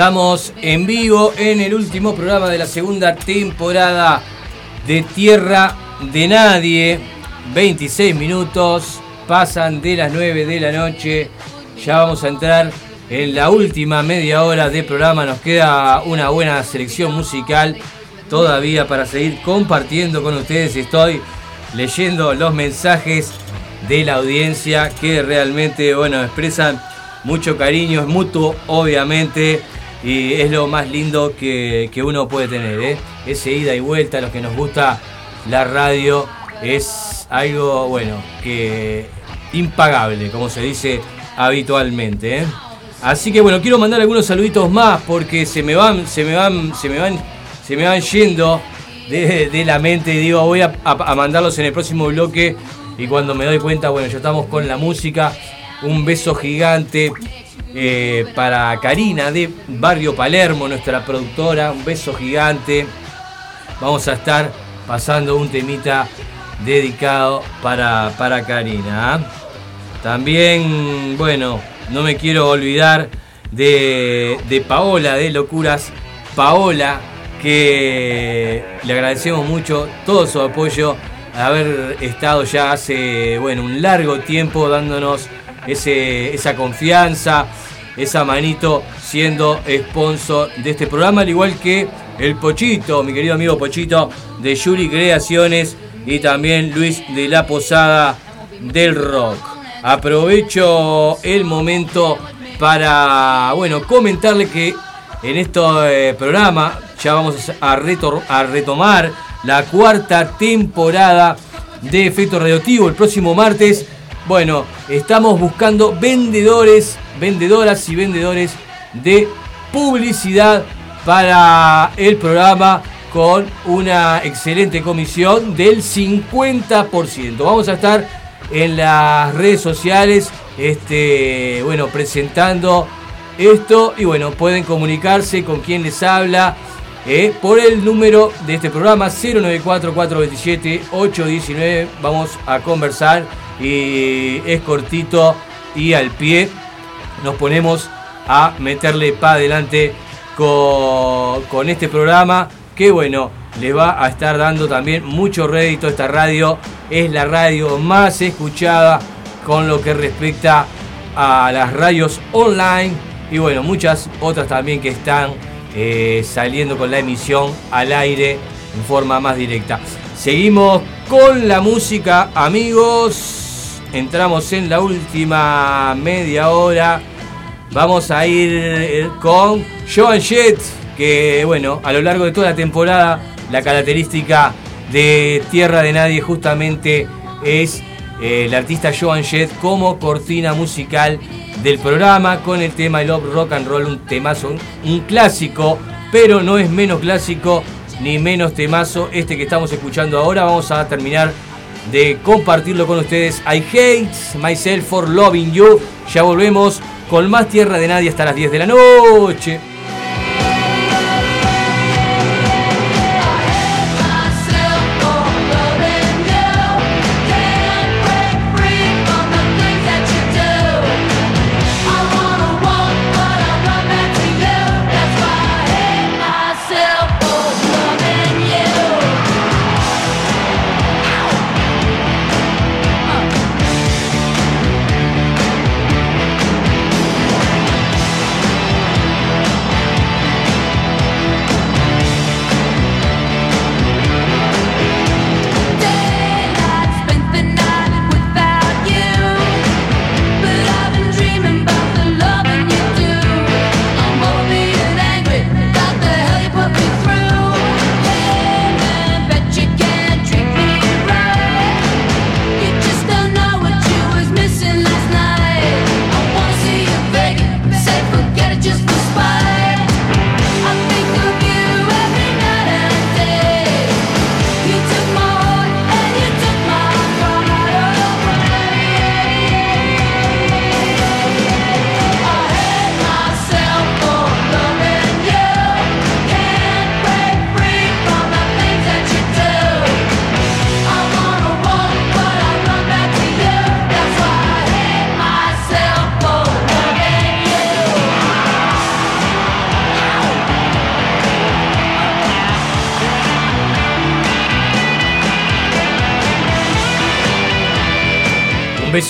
Estamos en vivo en el último programa de la segunda temporada de Tierra de Nadie. 26 minutos, pasan de las 9 de la noche. Ya vamos a entrar en la última media hora de programa. Nos queda una buena selección musical todavía para seguir compartiendo con ustedes. Estoy leyendo los mensajes de la audiencia que realmente, bueno, expresan mucho cariño, es mutuo, obviamente, y es lo más lindo que, que uno puede tener, ¿eh? Ese ida y vuelta, a los que nos gusta la radio, es algo, bueno, que impagable, como se dice habitualmente, ¿eh? Así que bueno, quiero mandar algunos saluditos más porque se me van, se me van, se me van, se me van yendo de, de la mente. Digo, voy a, mandarlos en el próximo bloque. Y cuando me doy cuenta, bueno, ya estamos con la música. Un beso gigante eh, para Karina de Barrio Palermo, nuestra productora. Un beso gigante. Vamos a estar pasando un temita dedicado para, para Karina. ¿ah? También, bueno, no me quiero olvidar de, de Paola de Locuras. Paola, que le agradecemos mucho todo su apoyo, haber estado ya hace, bueno, un largo tiempo dándonos ese, esa confianza, esa manito siendo sponsor de este programa, al igual que el Pochito, mi querido amigo Pochito de Yuri Creaciones y también Luis de la Posada del Rock. Aprovecho el momento para, bueno, comentarle que en este eh, programa ya vamos a, retor- a retomar la cuarta temporada de Efecto Radioactivo el próximo martes. Bueno, estamos buscando vendedores, vendedoras y vendedores de publicidad para el programa con una excelente comisión del 50%. Vamos a estar en las redes sociales, este, bueno, presentando esto y bueno, pueden comunicarse con quien les habla eh, por el número de este programa 094-427-819. Vamos a conversar y es cortito y al pie. Nos ponemos a meterle para adelante con, con este programa que bueno, le va a estar dando también mucho rédito esta radio. Es la radio más escuchada con lo que respecta a las radios online y bueno, muchas otras también que están eh, saliendo con la emisión al aire en forma más directa. Seguimos con la música, amigos. Entramos en la última media hora. Vamos a ir eh, con Joan Jett, que bueno, a lo largo de toda la temporada, la característica de Tierra de Nadie justamente es eh, el artista Joan Jett como cortina musical del programa con el tema Love Rock and Roll, un temazo, un, un clásico, pero no es menos clásico ni menos temazo este que estamos escuchando ahora. Vamos a terminar de compartirlo con ustedes. I hate myself for loving you. Ya volvemos con más Tierra de Nadie hasta las 10 de la noche.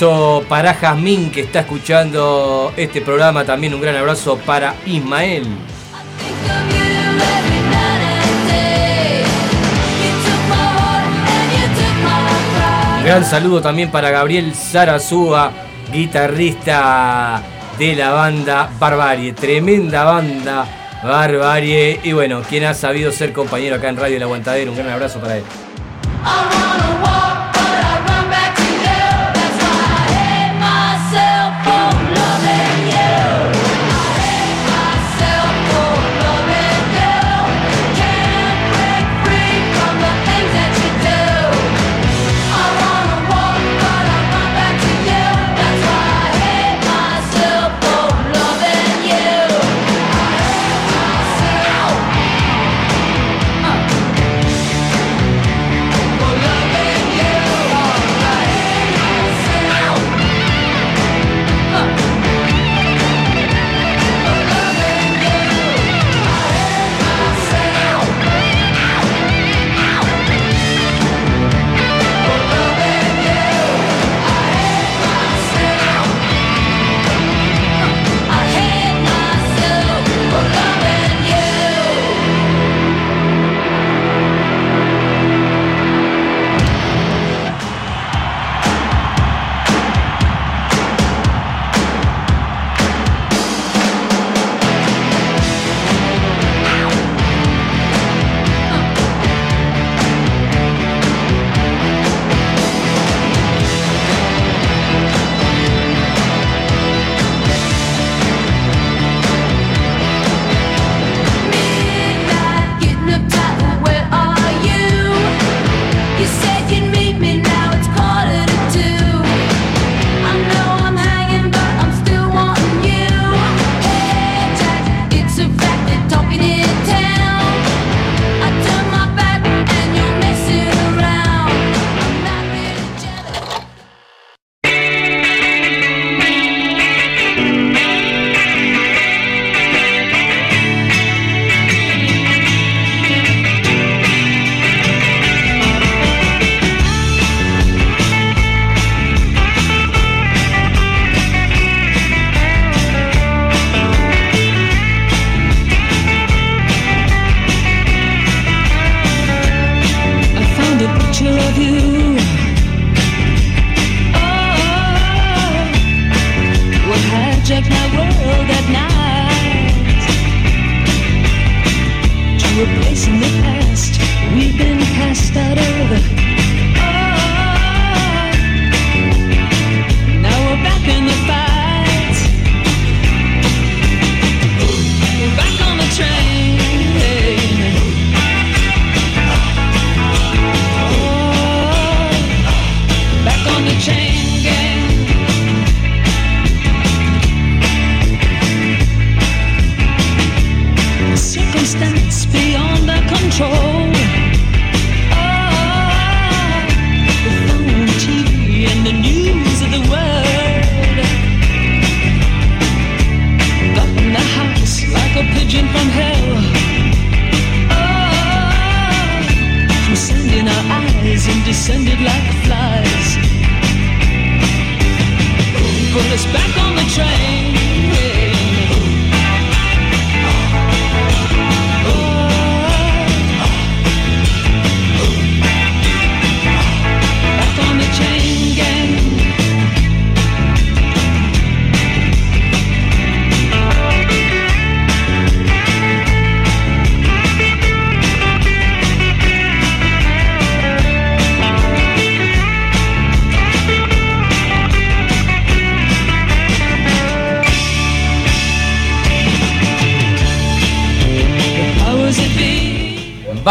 Para Jazmín que está escuchando este programa. También un gran abrazo para Ismael. Gran saludo también para Gabriel Zarazúa, guitarrista de la banda Barbarie. Tremenda banda Barbarie. Y bueno, quien ha sabido ser compañero acá en Radio El Aguantadero. Un gran abrazo para él.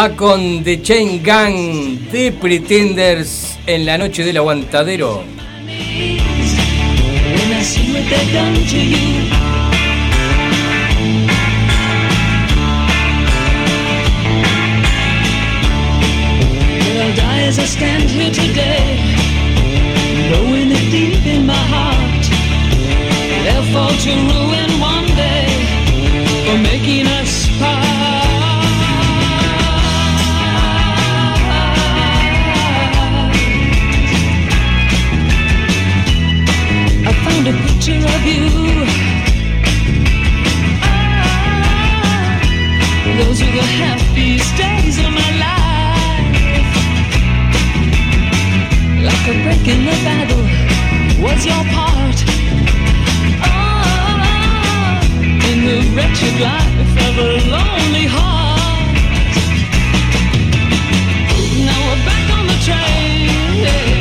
Be. Back on the Chain Gang de Pretenders en la noche del aguantadero. picture of you. ah, those were the happiest days of my life. Like a break in the battle was your part. ah, in the wretched life of a lonely heart. Now we're back on the train.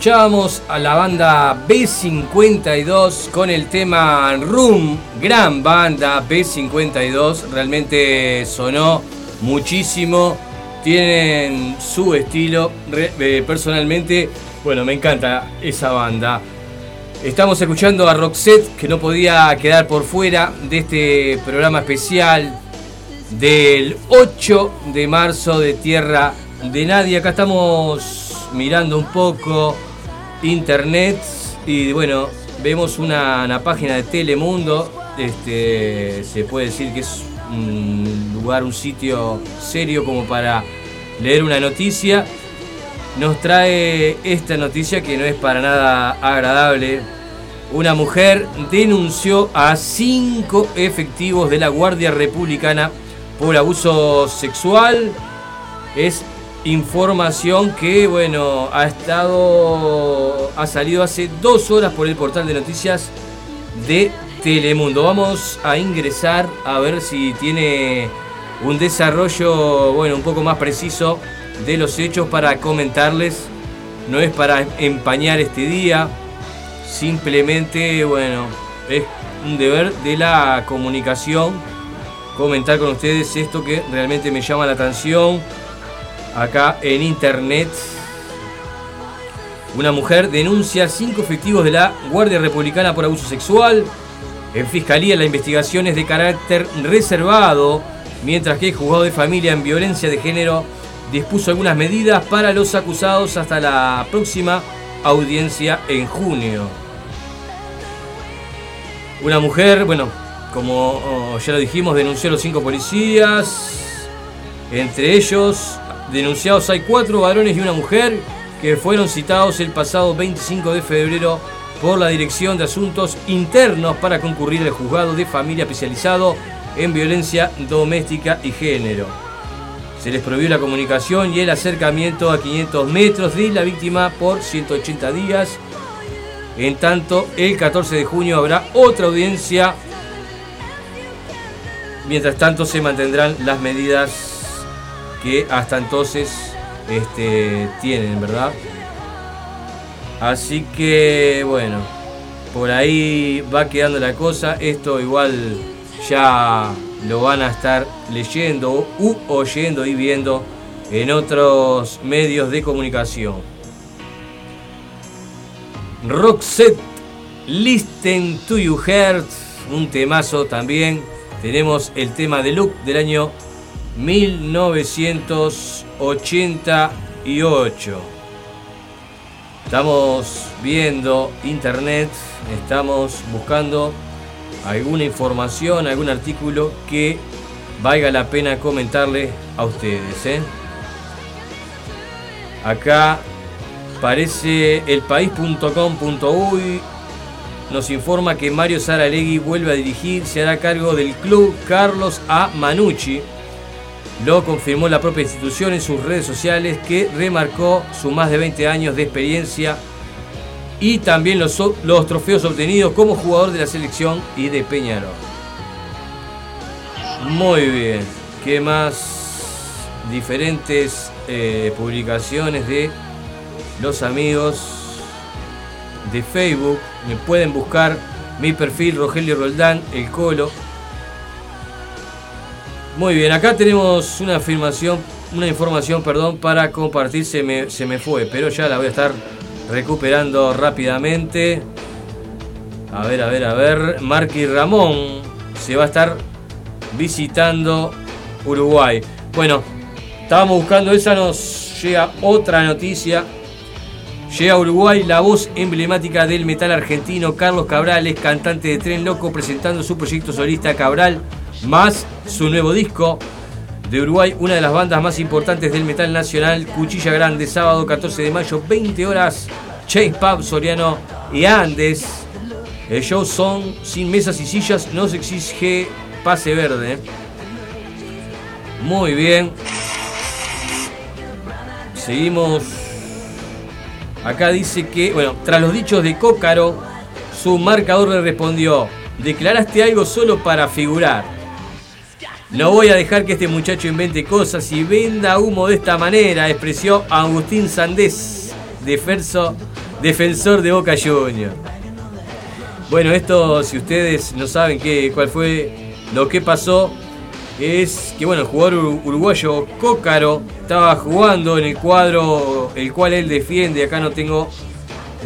Escuchábamos a la banda B52 con el tema Room, gran banda B52, realmente sonó muchísimo, tienen su estilo, eh, personalmente, bueno, me encanta esa banda. Estamos escuchando a Roxette, que no podía quedar por fuera de este programa especial del 8 de marzo de Tierra de Nadie. Acá estamos mirando un poco internet y bueno, vemos una, página de Telemundo. Este, se puede decir que es un lugar, un sitio serio como para leer una noticia. Nos trae esta noticia que no es para nada agradable. Una mujer denunció a cinco efectivos de la Guardia Republicana por abuso sexual. Es información que, bueno, ha estado. ha salido hace dos horas por el portal de noticias de Telemundo. Vamos a ingresar a ver si tiene un desarrollo, bueno, un poco más preciso de los hechos para comentarles. No es para empañar este día, simplemente, bueno, es un deber de la comunicación comentar con ustedes esto que realmente me llama la atención acá en internet. Una mujer denuncia cinco efectivos de la Guardia Republicana por abuso sexual. En fiscalía la investigación es de carácter reservado, mientras que el juzgado de familia en violencia de género dispuso algunas medidas para los acusados hasta la próxima audiencia en junio. Una mujer, bueno, como oh, ya lo dijimos, denunció a los cinco policías. Entre ellos, denunciados hay cuatro varones y una mujer que fueron citados el pasado 25 de febrero por la Dirección de Asuntos Internos para concurrir al juzgado de familia especializado en violencia doméstica y género. Se les prohibió la comunicación y el acercamiento a 500 metros de la víctima por 180 días. En tanto, el 14 de junio habrá otra audiencia. Mientras tanto, se mantendrán las medidas que hasta entonces este, tienen, ¿verdad? Así que, bueno, por ahí va quedando la cosa. Esto igual ya lo van a estar leyendo u oyendo y viendo en otros medios de comunicación. Roxette, Listen to You Heart, un temazo también. Tenemos el tema de Look del año 1988. Estamos viendo internet, estamos buscando alguna información, algún artículo que valga la pena comentarle a ustedes. ¿eh? Acá parece elpaís.com.uy nos informa que Mario Saralegui vuelve a dirigir, se hará cargo del club Carlos A. Manucci. Lo confirmó la propia institución en sus redes sociales que remarcó sus más de 20 años de experiencia y también los, trofeos obtenidos como jugador de la selección y de Peñarol. Muy bien, ¿qué más? Diferentes eh, publicaciones de los amigos de Facebook. Me pueden buscar mi perfil Rogelio Roldán, el Colo. Muy bien, acá tenemos una afirmación, una información, perdón, para compartir. Se me, se me fue, pero ya la voy a estar recuperando rápidamente. A ver, a ver, a ver. Marqui Ramón se va a estar visitando Uruguay. Bueno, estábamos buscando esa, nos llega otra noticia. Llega Uruguay la voz emblemática del metal argentino Carlos Cabral, es cantante de Tren Loco, presentando su proyecto solista Cabral, más su nuevo disco. De Uruguay, una de las bandas más importantes del metal nacional, Cuchilla Grande, sábado 14 de mayo, 20 horas, Chase Pub, Soriano y Andes. El show son sin mesas y sillas, no se exige pase verde. Muy bien. Seguimos. Acá dice que, bueno, tras los dichos de Cócaro, su marcador le respondió, declaraste algo solo para figurar. No voy a dejar que este muchacho invente cosas y venda humo de esta manera, expresó Agustín Sandés, defenso- defensor de Boca Juniors. Bueno, esto, si ustedes no saben qué, cuál fue lo que pasó, es que bueno, el jugador ur- uruguayo Cócaro estaba jugando en el cuadro el cual él defiende. Acá no tengo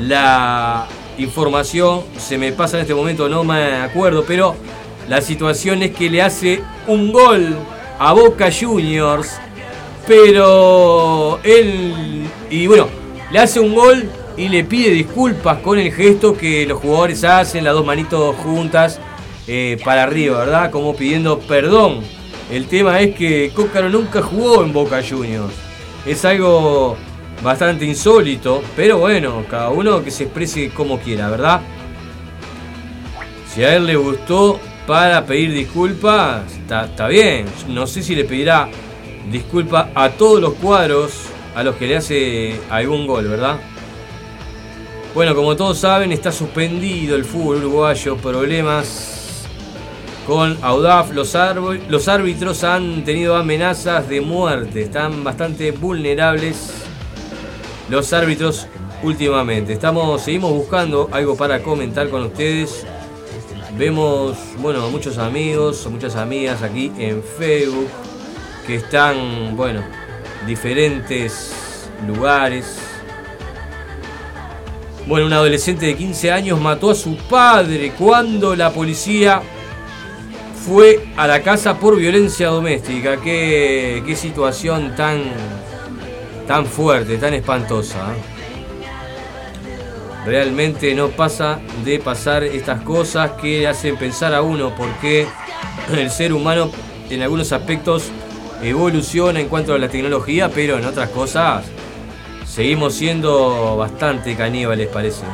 la información, se me pasa en este momento, no me acuerdo, pero la situación es que le hace un gol a Boca Juniors, pero él, y bueno, le hace un gol y le pide disculpas con el gesto que los jugadores hacen, las dos manitos juntas eh, para arriba, ¿verdad? Como pidiendo perdón. El tema es que Cócaro nunca jugó en Boca Juniors. Es algo bastante insólito, pero bueno, cada uno que se exprese como quiera, ¿verdad? Si a él le gustó para pedir disculpas, está, está bien. No sé si le pedirá disculpa a todos los cuadros a los que le hace algún gol, ¿verdad? Bueno, como todos saben, está suspendido el fútbol uruguayo. Problemas con Audaf. Los, los árbitros han tenido amenazas de muerte. Están bastante vulnerables los árbitros últimamente. Estamos, seguimos buscando algo para comentar con ustedes. Vemos, bueno, muchos amigos, muchas amigas aquí en Facebook que están, bueno, diferentes lugares. Bueno, un adolescente de 15 años mató a su padre cuando la policía fue a la casa por violencia doméstica. Qué, situación tan, tan fuerte, tan espantosa. ¿eh? Realmente no pasa de pasar estas cosas que hacen pensar a uno porque el ser humano en algunos aspectos evoluciona en cuanto a la tecnología, pero en otras cosas seguimos siendo bastante caníbales, parece.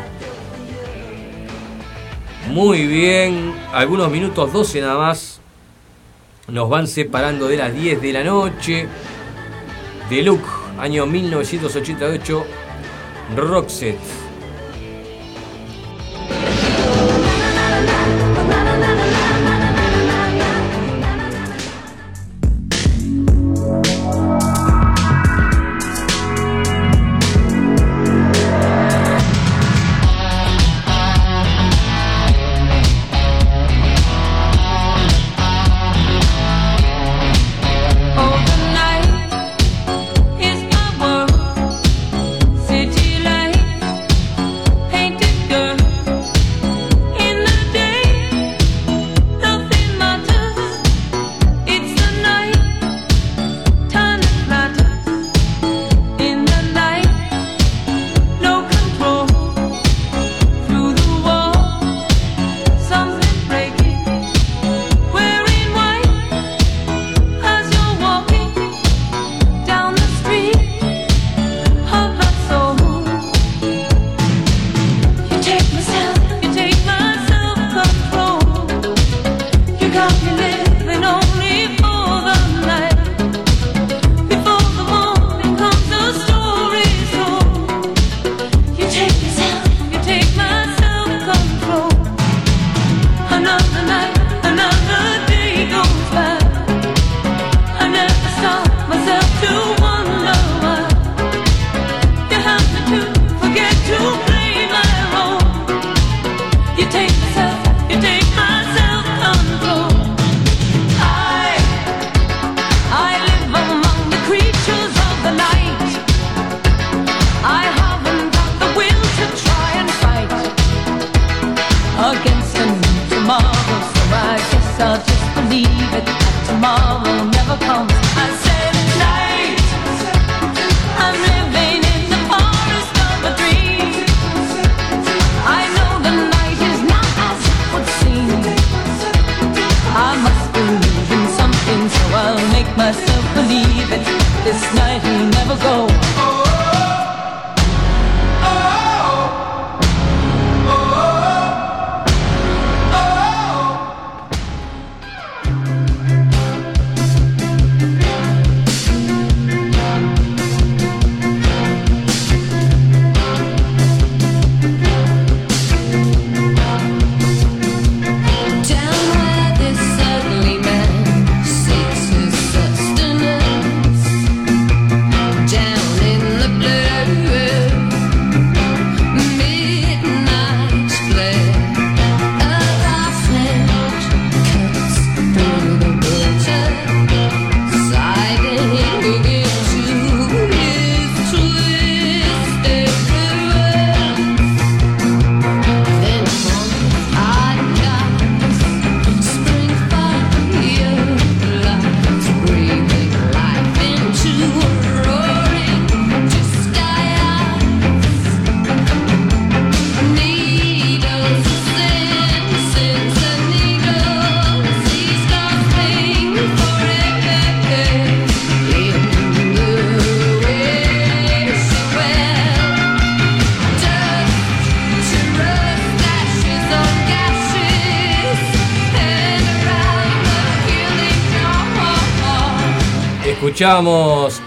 Muy bien, algunos minutos 12 nada más. Nos van separando de las 10 de la noche. De Look, año 1988. Roxette.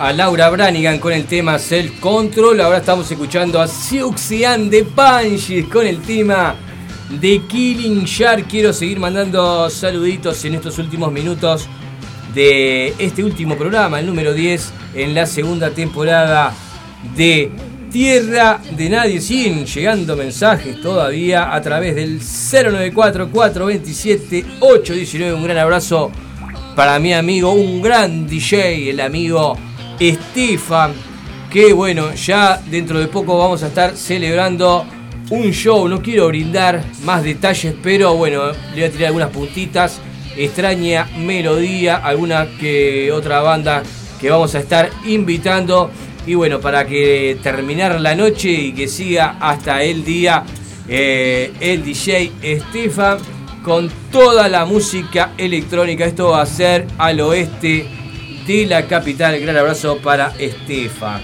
A Laura Branigan con el tema Self Control. Ahora estamos escuchando a Siuxian de Banshees con el tema de Killing Shark. Quiero seguir mandando saluditos en estos últimos minutos de este último programa, el número 10, en la segunda temporada de Tierra de Nadie. Siguen llegando mensajes todavía a través del 094-427-819. Un gran abrazo para mi amigo, un gran DJ, el amigo Estefan. Que bueno, ya dentro de poco vamos a estar celebrando un show. No quiero brindar más detalles, pero bueno, le voy a tirar algunas puntitas. Extraña melodía, alguna que otra banda que vamos a estar invitando. Y bueno, para que terminar la noche y que siga hasta el día, eh, el DJ Estefan con toda la música electrónica. Esto va a ser al oeste de la capital. Gran abrazo para Estefan.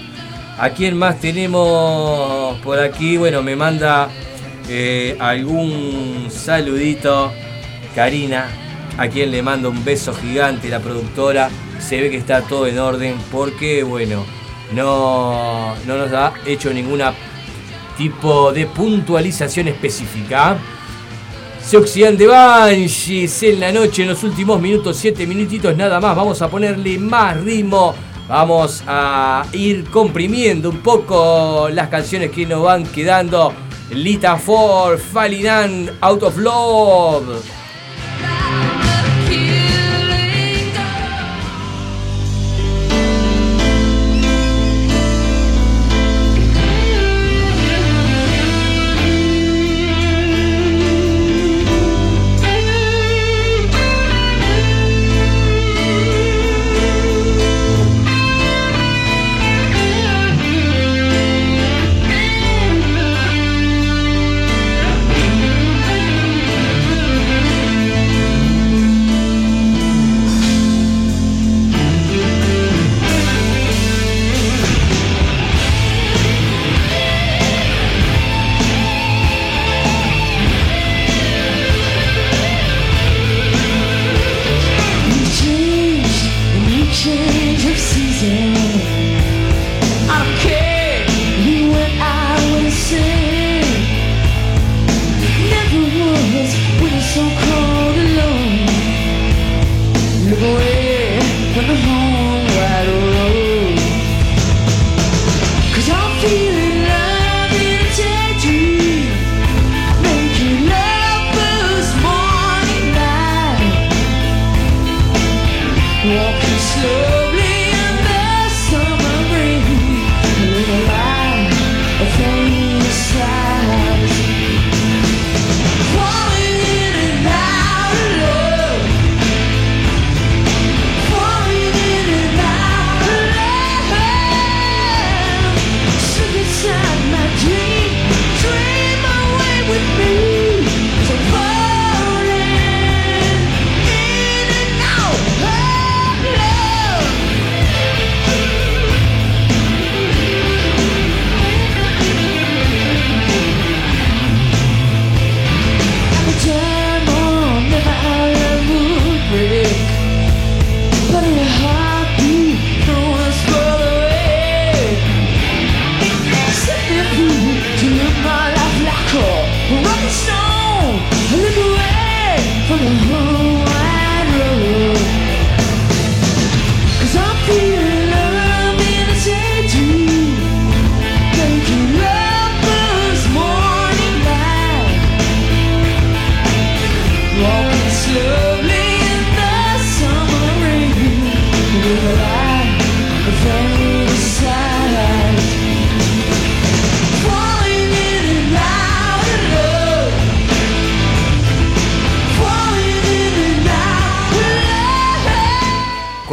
¿A quién más tenemos por aquí? Bueno, me manda eh, algún saludito. Karina, a quien le mando un beso gigante, la productora. Se ve que está todo en orden porque, bueno, no, no nos ha hecho ninguna tipo de puntualización específica. Se oxidan de Banshees en la noche, en los últimos minutos, 7 minutitos nada más. Vamos a ponerle más ritmo. Vamos a ir comprimiendo un poco las canciones que nos van quedando. Lita Ford, Falling Out of Love.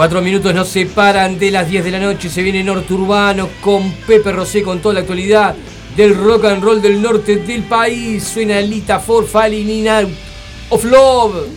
Cuatro minutos nos separan de las 10 de la noche. Se viene Norte Urbano con Pepe Rosé con toda la actualidad del rock and roll del norte del país. Suena Lita for Falling in Out of Love.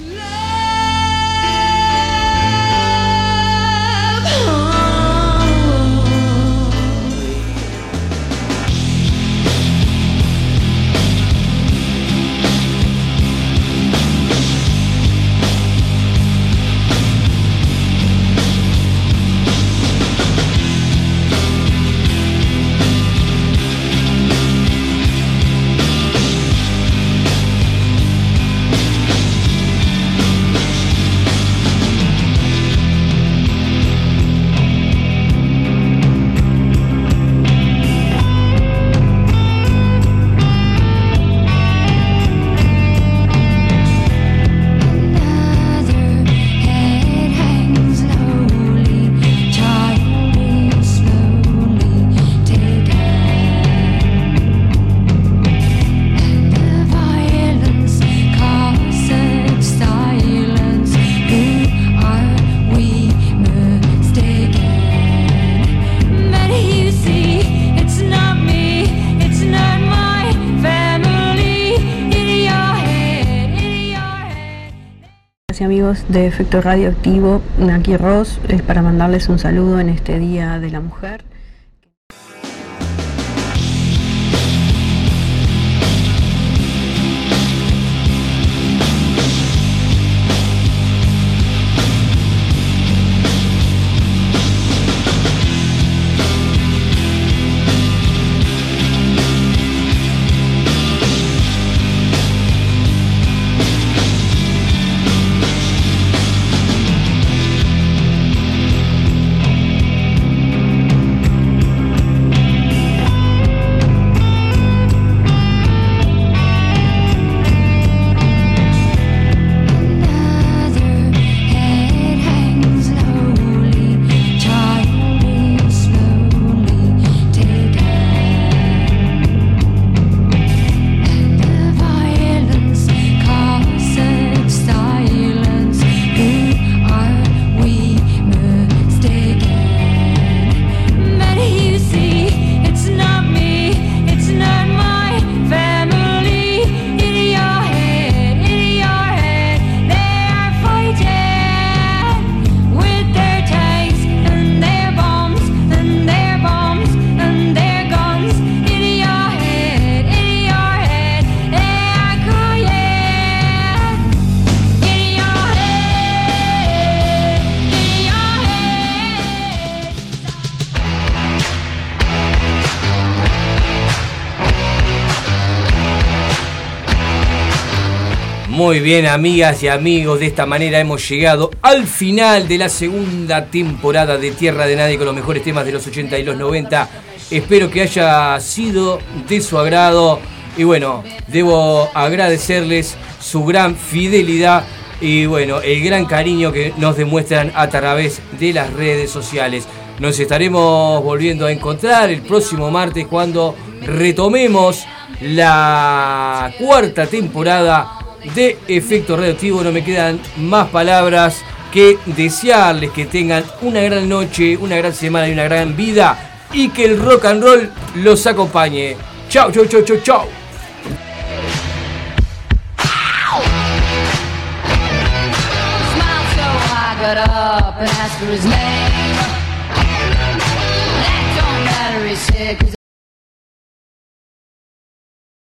De Efecto Radioactivo, aquí Ross, es para mandarles un saludo en este Día de la Mujer. Muy bien, amigas y amigos, de esta manera hemos llegado al final de la segunda temporada de Tierra de Nadie con los mejores temas de los 80 y los 90. Espero que haya sido de su agrado y bueno, debo agradecerles su gran fidelidad y bueno, el gran cariño que nos demuestran a través de las redes sociales. Nos estaremos volviendo a encontrar el próximo martes cuando retomemos la cuarta temporada de Efecto Radioactivo. No me quedan más palabras que desearles que tengan una gran noche, una gran semana y una gran vida y que el rock and roll los acompañe. Chau, chau, chau, chau, chau.